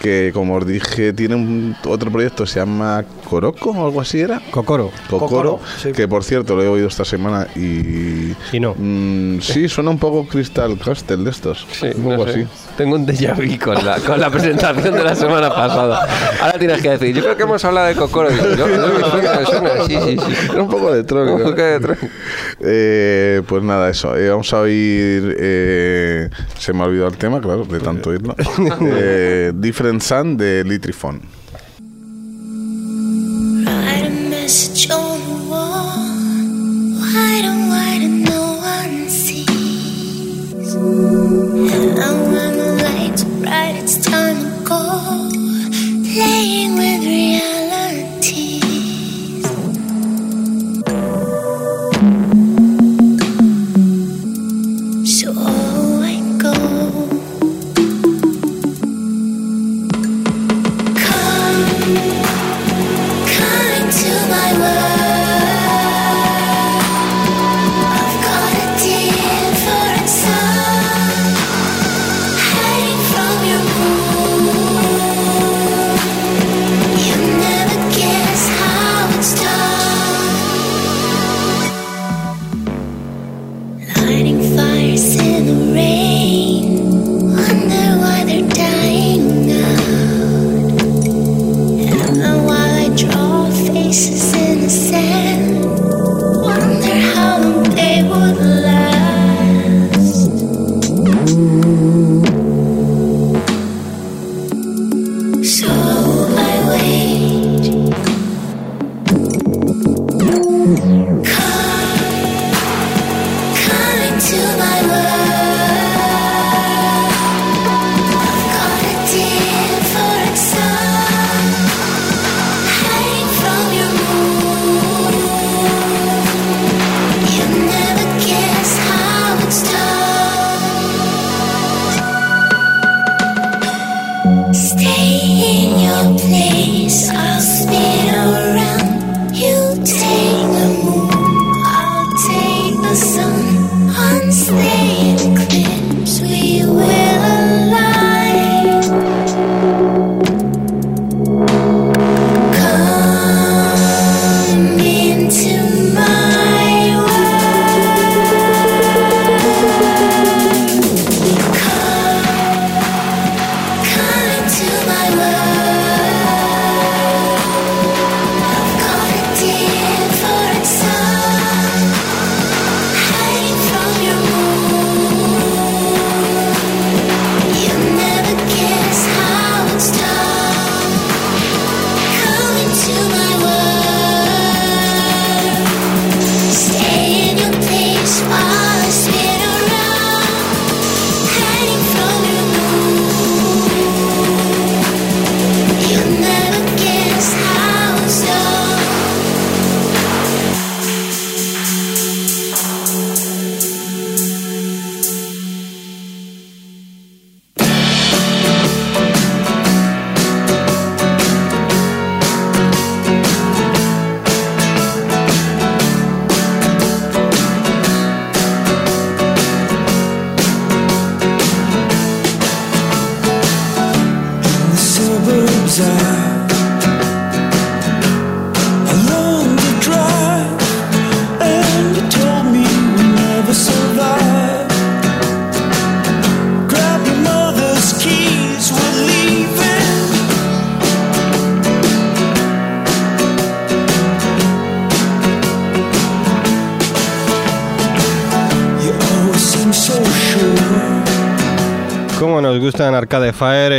Que como os dije, tiene un, otro proyecto, se llama Coroco o algo así era. Cocoro. Cocoro, Cocoro, sí. que por cierto lo he oído esta semana y. Y no. Mm, sí, suena un poco Crystal Castle de estos. Sí, un no poco sé. así. Tengo un déjà vu con la, con la presentación de la semana pasada. Ahora tienes que decir, yo creo que hemos hablado de Cocoro. Y yo, yo, me suena, me suena. Sí, sí, sí. Era un poco. Un poco electrónico. Eh, pues nada, eso. Eh, vamos a oír. eh, se me ha olvidado el tema, claro, de tanto oírlo. [LAUGHS] Eh, Different Sun de Litrifon.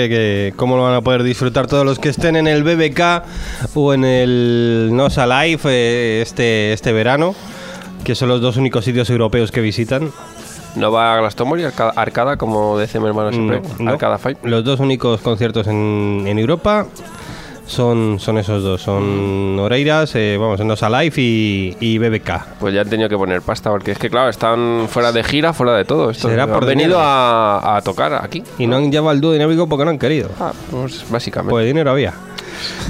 Que cómo lo van a poder disfrutar todos los que estén en el BBK o en el Nosa Live eh, este, este verano, que son los dos únicos sitios europeos que visitan. No va a Glastonbury, Arcada, Arcada, como dice mi hermano siempre. No, no. Arcada Fight. Los dos únicos conciertos en, en Europa son, son esos dos, son Oreiras, eh, vamos, en Nosa Live y, y BBK. Pues ya han tenido que poner pasta, porque es que, claro, están fuera de gira, fuera de todo. Esto. Será por venido a, a tocar aquí. Y no han llevado el dúo dinámico porque no han querido. Ah, pues básicamente. Pues dinero había.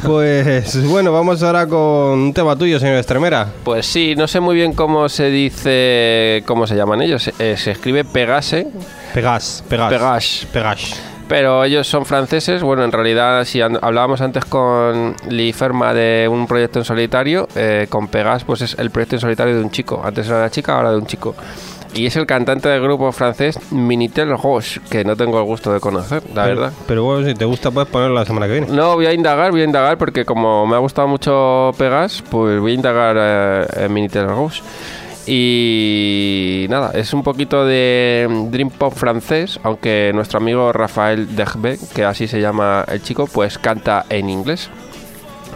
Pues [LAUGHS] bueno, vamos ahora con un tema tuyo, señor Estremera. Pues sí, no sé muy bien cómo se dice, cómo se llaman ellos. Eh, se escribe Pegase, Pegas, Pegas. Pegas. Pegas. Pero ellos son franceses. Bueno, en realidad, si hablábamos antes con Lee Ferma de un proyecto en solitario, eh, con Pegas, pues es el proyecto en solitario de un chico. Antes era una chica, ahora de un chico. Y es el cantante del grupo francés Minitel Roche, que no tengo el gusto de conocer, la pero, verdad. Pero bueno, si te gusta, puedes ponerlo la semana que viene. No, voy a indagar, voy a indagar porque como me ha gustado mucho Pegas, pues voy a indagar eh, en Minitel Rouge. Y nada, es un poquito de Dream Pop francés, aunque nuestro amigo Rafael Degbe, que así se llama el chico, pues canta en inglés.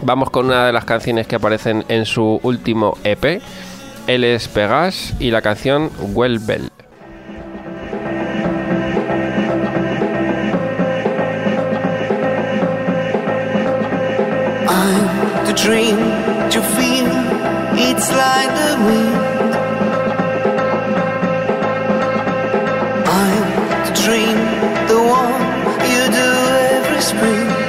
Vamos con una de las canciones que aparecen en su último EP. Él es Pegas y la canción Well Bell. Spring.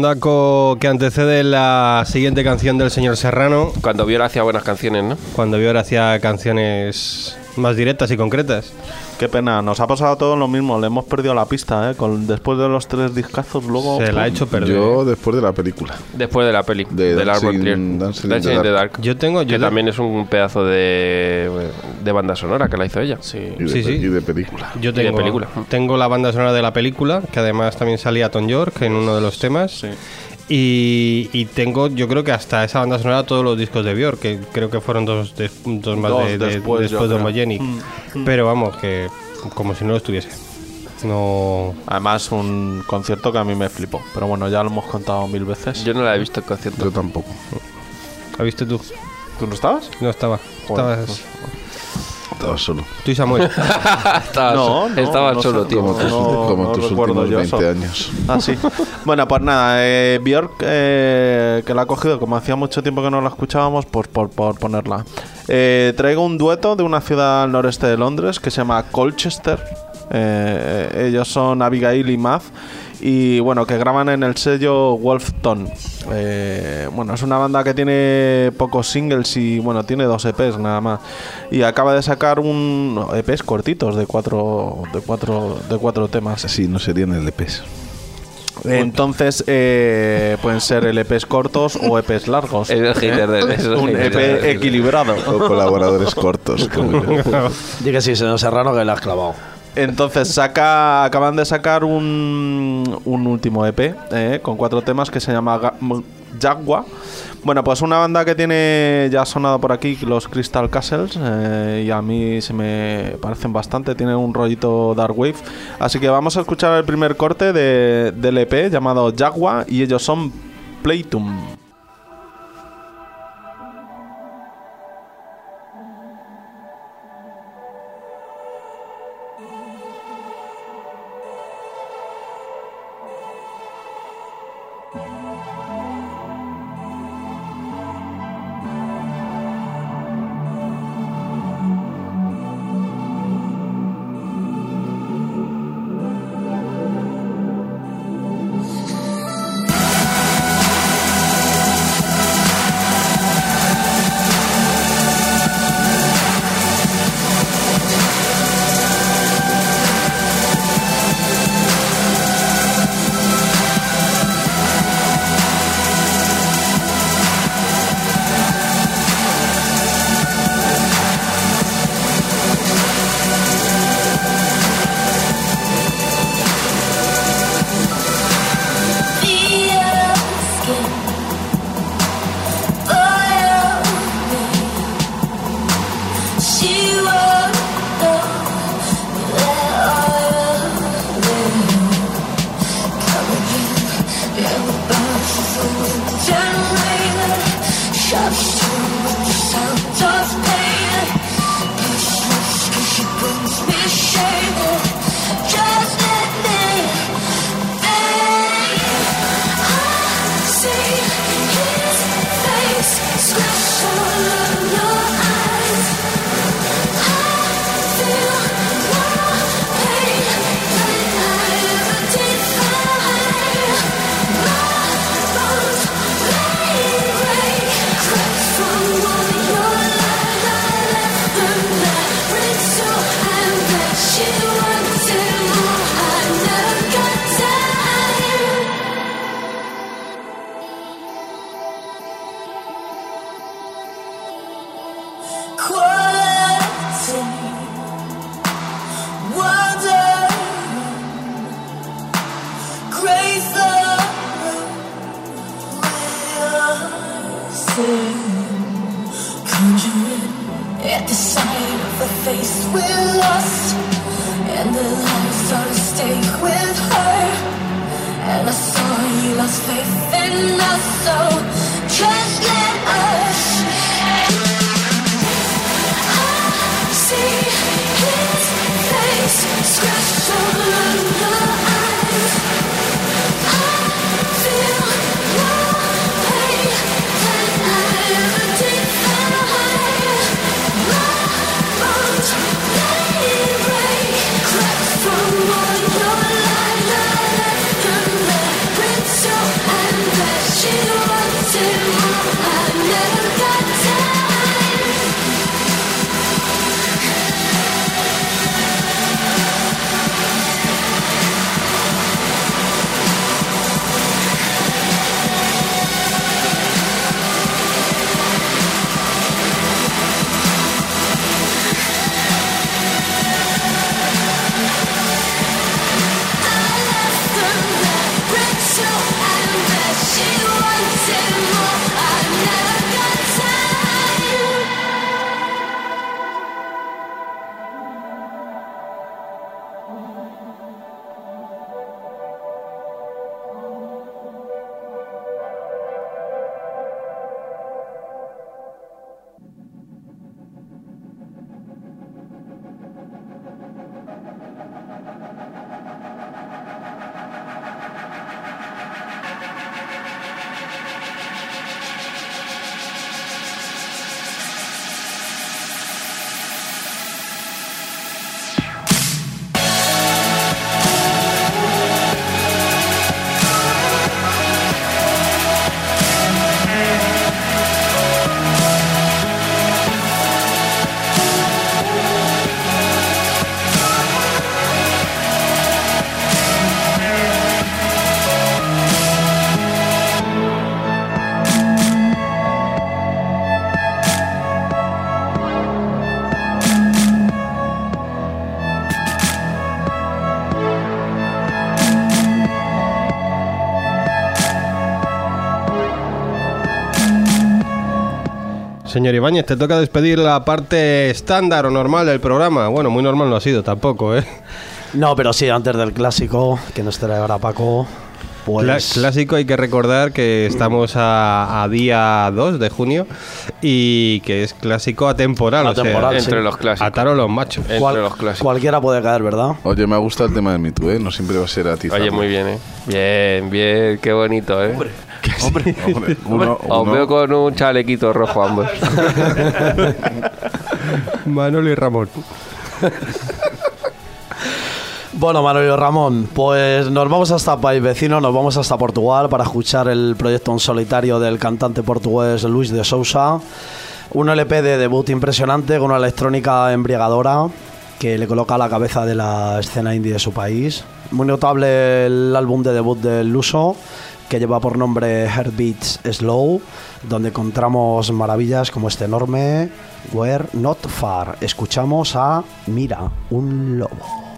Fondaco que antecede la siguiente canción del señor Serrano. Cuando Viola hacía buenas canciones, ¿no? Cuando Viola hacía canciones más directas y concretas. Qué pena, nos ha pasado todo lo mismo, le hemos perdido la pista, ¿eh? Con, después de los tres discazos, luego... Se la ha hecho perder. Yo después de la película. Después de la peli, De de, Lars von Dancing- Trier. Dancing in Dancing the in the Dark. Yo tengo... Que Yo también es un pedazo de, de banda sonora que la hizo ella. Sí. Y de, Sí, sí. y de película. Yo Y de tengo, película. tengo la banda sonora de la película, que además también salía Tom York en uno de los temas. Sí. Y, y tengo, yo creo que hasta esa banda sonora todos los discos de Björk, que creo que fueron dos, de- dos más Dos de, de- después, de. Homogenic. Mm. Pero vamos, que como si no lo estuviese. No. Además, un concierto que a mí me flipó. Pero bueno, ya lo hemos contado mil veces. Yo no la he visto en concierto. Yo tampoco. ¿La viste tú? ¿Tú no estabas? No estaba. Joder, Estabas. Estaba solo. Tú y Samuel. [LAUGHS] estaba No, no, estaba no solo, tío. no, Tus- no, como no tus recuerdo últimos yo 20 eso. años. Ah, sí. [LAUGHS] bueno, pues nada, eh, Björk, eh, que la ha cogido, como hacía mucho tiempo que no la escuchábamos, pues por, por ponerla. Eh, traigo un dueto de una ciudad al noreste de Londres que se llama Colchester. Eh, ellos son Abigail y Matt. Y bueno, que graban en el sello Wolfton. Eh, bueno, es una banda que tiene pocos singles y bueno, tiene dos EPs nada más. Y acaba de sacar un EPs cortitos de cuatro, de cuatro, de cuatro temas. Sí, no serían LPs. Entonces, eh, pueden ser LPs cortos o EPs largos. Es el hater de- es Un EP de- equilibrado. O colaboradores cortos, como [LAUGHS] yo. Di que sí, señor Serrano, que le has clavado. Entonces saca, acaban de sacar un, un último EP eh, con cuatro temas que se llama Jaguar. Bueno, pues una banda que tiene ya sonado por aquí, los Crystal Castles, eh, y a mí se me parecen bastante, tienen un rollito Dark Wave. Así que vamos a escuchar el primer corte de, del EP llamado Jaguar y ellos son Playtum. you Señor Ibáñez, te toca despedir la parte estándar o normal del programa. Bueno, muy normal no ha sido tampoco, ¿eh? No, pero sí, antes del clásico, que nos trae ahora Paco, pues... Cla- clásico, hay que recordar que estamos a, a día 2 de junio y que es clásico atemporal. o sea, Atemporal, sí. Entre los clásicos. Ataros los machos. Entre cual- los clásicos. Cualquiera puede caer, ¿verdad? Oye, me gusta el tema de Me Too, ¿eh? No siempre va a ser a ti. Oye, muy bien, ¿eh? Bien, bien, qué bonito, ¿eh? Hombre, uno, Os uno- veo con un chalequito rojo ambos. [LAUGHS] Manolo y Ramón. Bueno, Manuel Ramón, pues nos vamos hasta país vecino, nos vamos hasta Portugal para escuchar el proyecto en solitario del cantante portugués Luis de Sousa. Un LP de debut impresionante con una electrónica embriagadora que le coloca a la cabeza de la escena indie de su país. Muy notable el álbum de debut del Luso, que lleva por nombre Heartbeats Slow, donde encontramos maravillas como este enorme We're Not Far. Escuchamos a Mira, un lobo.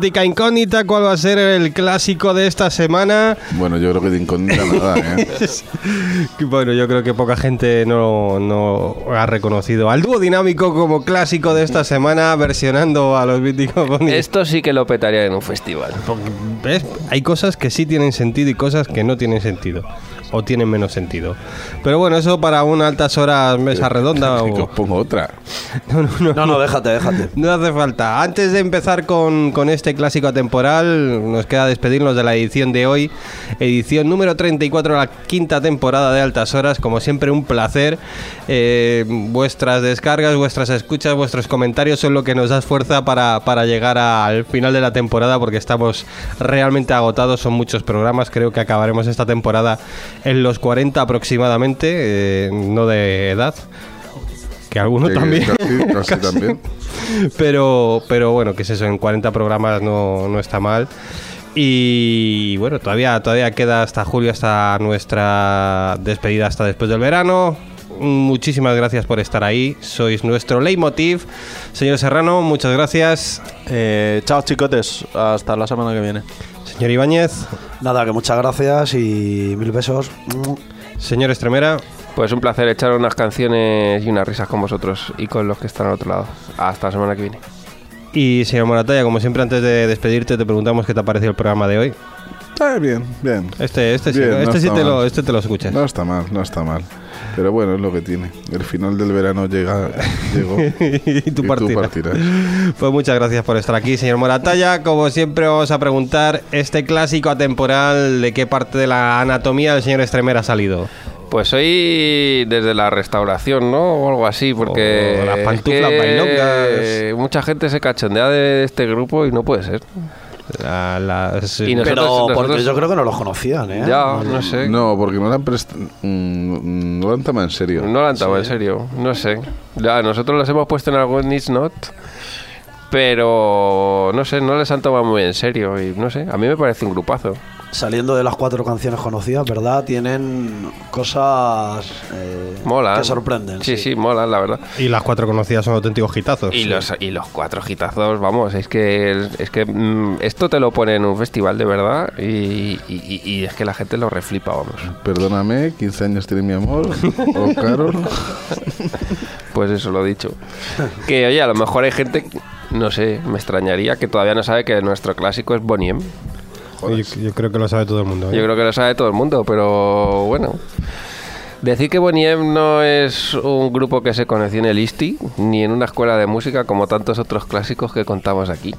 Auténtica incógnita, ¿cuál va a ser el clásico de esta semana? Bueno, yo creo que de incógnita nada, ¿eh? [LAUGHS] Bueno, yo creo que poca gente no, no ha reconocido al dúo dinámico como clásico de esta semana, versionando a los míticos Bonnie. Esto sí que lo petaría en un festival. ¿Ves? Hay cosas que sí tienen sentido y cosas que no tienen sentido. O tienen menos sentido. Pero bueno, eso para una altas horas mesa redonda. [LAUGHS] Que o... os pongo otra. [LAUGHS] No, no, no. No, no, déjate, déjate. No hace falta. Antes de empezar con, con este clásico atemporal, nos queda despedirnos de la edición de hoy. Edición número 34 de la quinta temporada de Altas Horas. Como siempre, un placer. Eh, vuestras descargas, vuestras escuchas, vuestros comentarios son lo que nos da fuerza para, para llegar a- al final de la temporada porque estamos realmente agotados. Son muchos programas. Creo que acabaremos esta temporada en los 40 aproximadamente, eh, no de edad. Que algunos Que también. [LAUGHS] casi- casi también. Pero, pero bueno, que es eso, en 40 programas no, no está mal. Y bueno, todavía, todavía queda hasta julio, hasta nuestra despedida, hasta después del verano. Muchísimas gracias por estar ahí. Sois nuestro leitmotiv. Señor Serrano, muchas gracias. Eh, chao, chicotes. Hasta la semana que viene. Señor Ibáñez. Nada, que muchas gracias y mil besos. Señor Estremera. Pues un placer echar unas canciones y unas risas con vosotros y con los que están al otro lado. Hasta la semana que viene. Y señor Moratalla, como siempre, antes de despedirte, te preguntamos qué te ha parecido el programa de hoy. Eh, bien, bien. Este, este sí, no este, sí te lo, este te lo escuchas. No está mal, no está mal. Pero bueno, es lo que tiene. El final del verano llega, llegó. [LAUGHS] y tú partirás. partirás. Pues muchas gracias por estar aquí, señor Moratalla. Como siempre, vamos a preguntar este clásico atemporal de qué parte de la anatomía del señor Estremera ha salido. Pues hoy desde la restauración, ¿no? O algo así, porque... O las es pantuflas que bailongas. Mucha gente se cachondea de este grupo y no puede ser. La- las- Y nosotros- Pero porque nosotros- yo creo que no los conocían, ¿eh? Ya, no sé. No, porque no la han prest- mm, no la han tomado en serio. No la han tomado en serio, no sé. Ya, nosotros los hemos puesto en algún Niche Not, pero no sé, no les han tomado muy en serio y no sé, a mí me parece un grupazo. Saliendo de las cuatro canciones conocidas, ¿verdad? Tienen cosas eh, Mola. que sorprenden. Sí, sí, mola, la verdad. Y las cuatro conocidas son auténticos hitazos. Y los, y los cuatro gitazos, vamos, es que, es que mm, esto te lo pone en un festival de verdad y, y- y- y es que la gente lo reflipa, vamos. Perdóname, 15 años tiene mi amor. O [LAUGHS] Carol. Pues eso lo he dicho. Que oye, a lo mejor hay gente, no sé, me extrañaría que todavía no sabe que nuestro clásico es Boniem. Yo, yo creo que lo sabe todo el mundo. ¿eh? Yo creo que lo sabe todo el mundo, pero bueno. Decir que Boniem no es un grupo que se conoció en el ISTI, ni en una escuela de música como tantos otros clásicos que contamos aquí.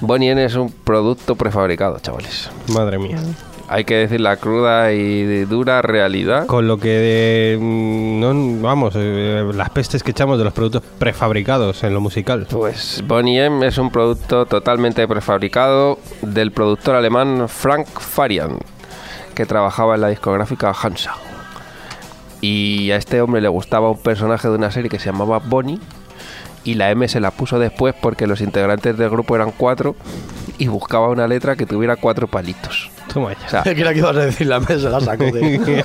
Boniem es un producto prefabricado, chavales. Madre mía. Hay que decir la cruda y dura realidad. Con lo que, mm, no, vamos, eh, las pestes que echamos de los productos prefabricados en lo musical. Pues Bonnie M es un producto totalmente prefabricado del productor alemán Frank Farian, que trabajaba en la discográfica Hansa. Y a este hombre le gustaba un personaje de una serie que se llamaba Bonnie. Y la M se la puso después porque los integrantes del grupo eran cuatro y buscaba una letra que tuviera cuatro palitos. Toma ya. O sea, Creía que ibas a decir la mesa, la sacó de... [LAUGHS]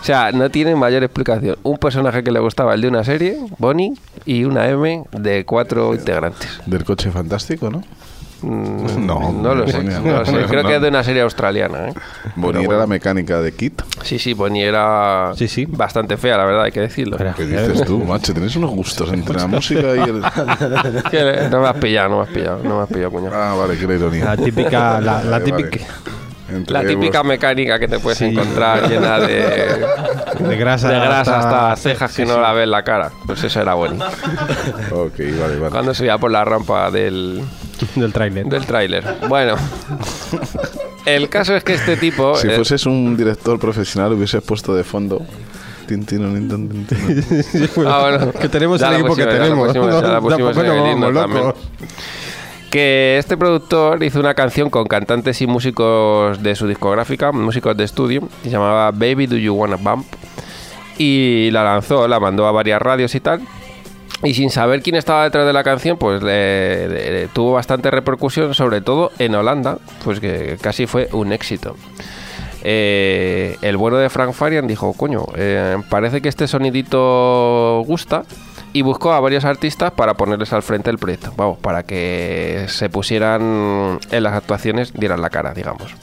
o sea, no tiene mayor explicación. Un personaje que le gustaba el de una serie, Bonnie, y una M de cuatro integrantes. Del coche fantástico, ¿no? Mm, No, no lo sé. No lo sé. no. Creo que es de una serie australiana. ¿eh? Bonnie era la mecánica de Kit. Sí, sí, Bonnie era Sí, sí. bastante fea, la verdad, hay que decirlo. ¿Qué dices tú, macho? Tienes unos gustos entre la música y el... [LAUGHS] No me has pillado, no me has pillado, no me has pillado, cuñado. Ah, vale, que era ironía. La típica, la, la Vale, vale. Entre La típica euros. mecánica que te puedes Sí. encontrar [LAUGHS] llena de, de grasa, de grasa hasta las [LAUGHS] sí, cejas que no la ves la cara. Pues eso era Bonnie. [LAUGHS] Ok, vale, vale. Cuando subía por la rampa del, del tráiler. del tráiler. Bueno, el caso es que este tipo... Si eh, fueses un director profesional, hubieses puesto de fondo. tin, tin, tin, tin, tin. Ah, bueno. que tenemos Ya el equipo que pusimos, ya la tenemos. pusimos, ya la pusimos en el. Que este productor hizo una canción con cantantes y músicos de su discográfica, músicos de estudio, que se llamaba Baby Do You Wanna Bump. Y la lanzó, la mandó a varias radios y tal. Y sin saber quién estaba detrás de la canción, pues tuvo bastante repercusión, sobre todo en Holanda, pues que casi fue un éxito. Eh, el bueno de Frank Farian dijo, coño, eh, parece que este sonidito gusta y buscó a varios artistas para ponerles al frente del proyecto, vamos, para que se pusieran en las actuaciones, dieran la cara, digamos.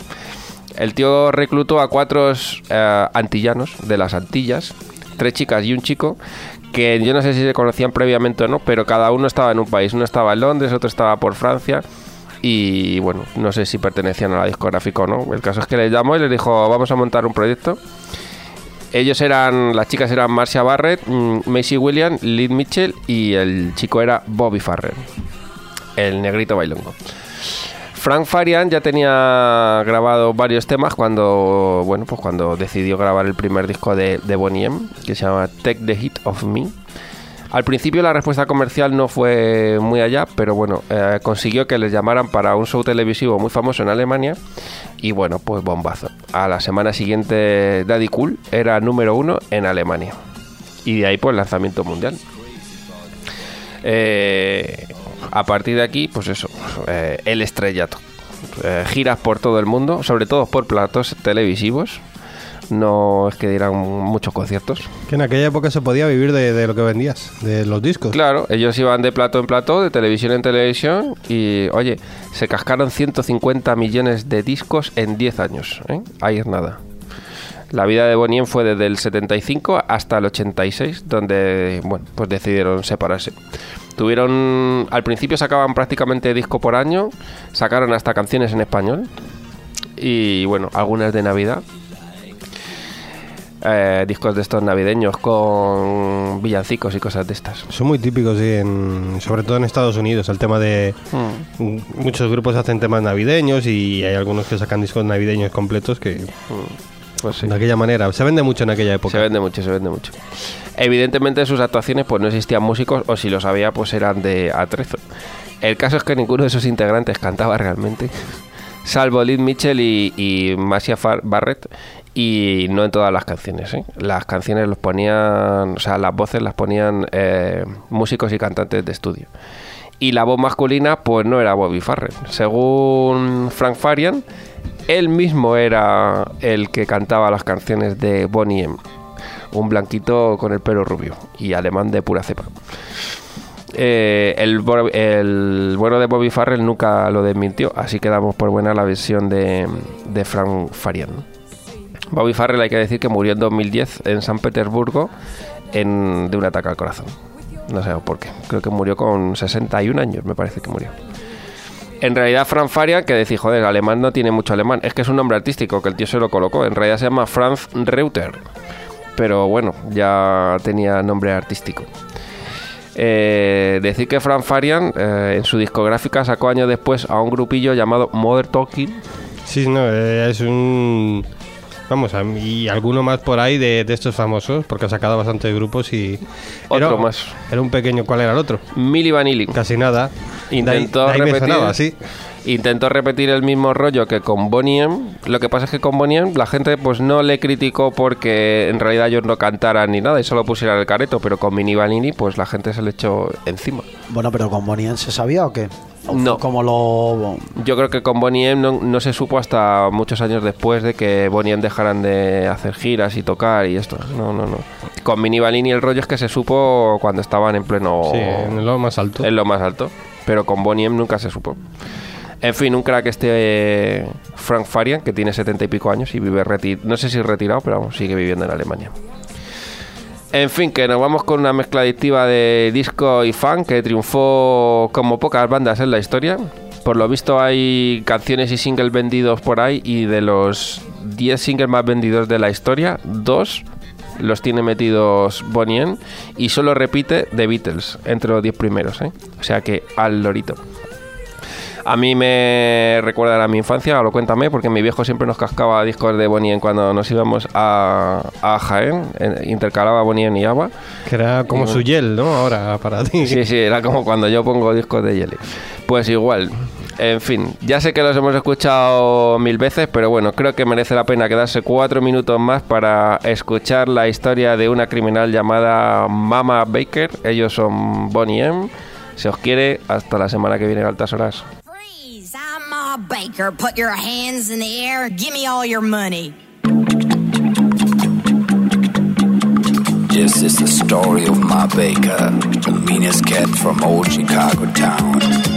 El tío reclutó a cuatro eh, antillanos de las Antillas, tres chicas y un chico, que yo no sé si se conocían previamente o no, pero cada uno estaba en un país. Uno estaba en Londres, otro estaba por Francia. Y bueno, no sé si pertenecían a la discográfica o no. El caso es que les llamó y les dijo, vamos a montar un proyecto. Ellos eran, las chicas eran Marcia Barrett, mm, Macy Williams, Lynn Mitchell y el chico era Bobby Farrer, el negrito bailongo. Frank Farian ya tenía grabado varios temas cuando, bueno, pues cuando decidió grabar el primer disco de, de Bonnie M, que se llama Take the Hit of Me. Al principio la respuesta comercial no fue muy allá, pero bueno, eh, consiguió que les llamaran para un show televisivo muy famoso en Alemania y bueno, pues bombazo. A la semana siguiente Daddy Cool era número uno en Alemania. Y de ahí pues lanzamiento mundial. Eh, a partir de aquí, pues eso, eh, el estrellato. Giras por todo el mundo, sobre todo por platos televisivos. No es que dieran muchos conciertos. Que en aquella época se podía vivir de, de lo que vendías, de los discos. Claro, ellos iban de plato en plato, de televisión en televisión y, oye, se cascaron 150 millones de discos en 10 años. ¿eh? Ahí es nada. La vida de Bonnie M fue desde el 75 hasta el 86, donde, bueno, pues decidieron separarse. Tuvieron, al principio sacaban prácticamente disco por año, sacaron hasta canciones en español y, bueno, algunas de Navidad. Eh, discos de estos navideños con villancicos y cosas de estas. Son muy típicos, sí, en- sobre todo en Estados Unidos, el tema de... Hmm. Muchos grupos hacen temas navideños y hay algunos que sacan discos navideños completos que... Pues sí. De aquella manera, se vende mucho en aquella Se época. vende mucho, se vende mucho. Evidentemente en sus actuaciones pues no existían músicos o si los había pues eran de atrezo. El caso es que ninguno de sus integrantes cantaba realmente, [LAUGHS] salvo Lynn Mitchell y, y Far- Barrett y no en todas las canciones. ¿eh? Las canciones los ponían, o sea, las voces las ponían eh, músicos y cantantes de estudio. Y la voz masculina pues no era Bobby Farrell. Según Frank Farian, él mismo era el que cantaba las canciones de Bonnie M. Un blanquito con el pelo rubio y alemán de pura cepa. Eh, el, bueno de Bobby Farrell nunca lo desmintió, así que damos por buena la versión de, de Frank Farian. Bobby Farrell hay que decir que murió en 2010 en San Petersburgo de un ataque al corazón. No sé por qué. Creo que murió con 61 años, me parece que murió. En realidad, Franz Farian, que decir, joder, alemán no tiene mucho alemán. Es que es un nombre artístico que el tío se lo colocó. En realidad se llama Franz Reuter. Pero bueno, ya tenía nombre artístico. Eh, decir que Franz Farian eh, en su discográfica sacó años después a un grupillo llamado Mother Talking. Sí, no, eh, es un... Vamos, y alguno más por ahí de, de estos famosos, porque ha sacado bastantes grupos y... Otro era, más. Era un pequeño, ¿cuál era el otro? Milli Vanilli. Casi nada. Intentó De ahí- de ahí me sonaba, sí. Intentó repetir el mismo rollo que con Bonnie M. Lo que pasa es que con Bonnie M la gente pues no le criticó porque en realidad ellos no cantaran ni nada y solo pusieran el careto, pero con Mini Vanilli pues la gente se le echó encima. Bueno, pero con Bonnie M se sabía o qué? ¿O No. Como lo. Yo creo que con Bonnie M no, no se supo hasta muchos años después de que Bonnie M dejaran de hacer giras y tocar y esto. No, no, no. Con Mini Vanilli el rollo es que se supo cuando estaban en pleno... Sí, en lo más alto. En lo más alto. Pero con Bonnie M nunca se supo. En fin, un crack este eh, Frank Farian, que tiene setenta y pico años y vive retirado. No sé si retirado, pero sigue viviendo en Alemania. En fin, que nos vamos con una mezcla adictiva de disco y funk que triunfó como pocas bandas en la historia. Por lo visto hay canciones y singles vendidos por ahí y de los 10 singles más vendidos de la historia, dos los tiene metidos Bonnie M y solo repite The Beatles entre los 10 primeros, ¿eh? O sea que al lorito. A mí me recuerda a mi infancia, lo cuéntame, porque mi viejo siempre nos cascaba discos de Bonnie M cuando nos íbamos a, a Jaén, intercalaba Bonnie M y Ava. Que era como Y su gel, ¿no? Ahora, para ti. Sí, sí, era como cuando yo pongo discos de Jelly. Pues igual. En fin, ya sé que los hemos escuchado mil veces, pero bueno, creo que merece la pena quedarse cuatro minutos más para escuchar la historia de una criminal llamada Mama Baker. Ellos son Bonnie M. Se os quiere, hasta la semana que viene, a altas horas. Freeze! Baker. Put your hands in the air. Give me all your money. This is the story of my Baker, the meanest cat from old Chicago town.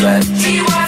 flat.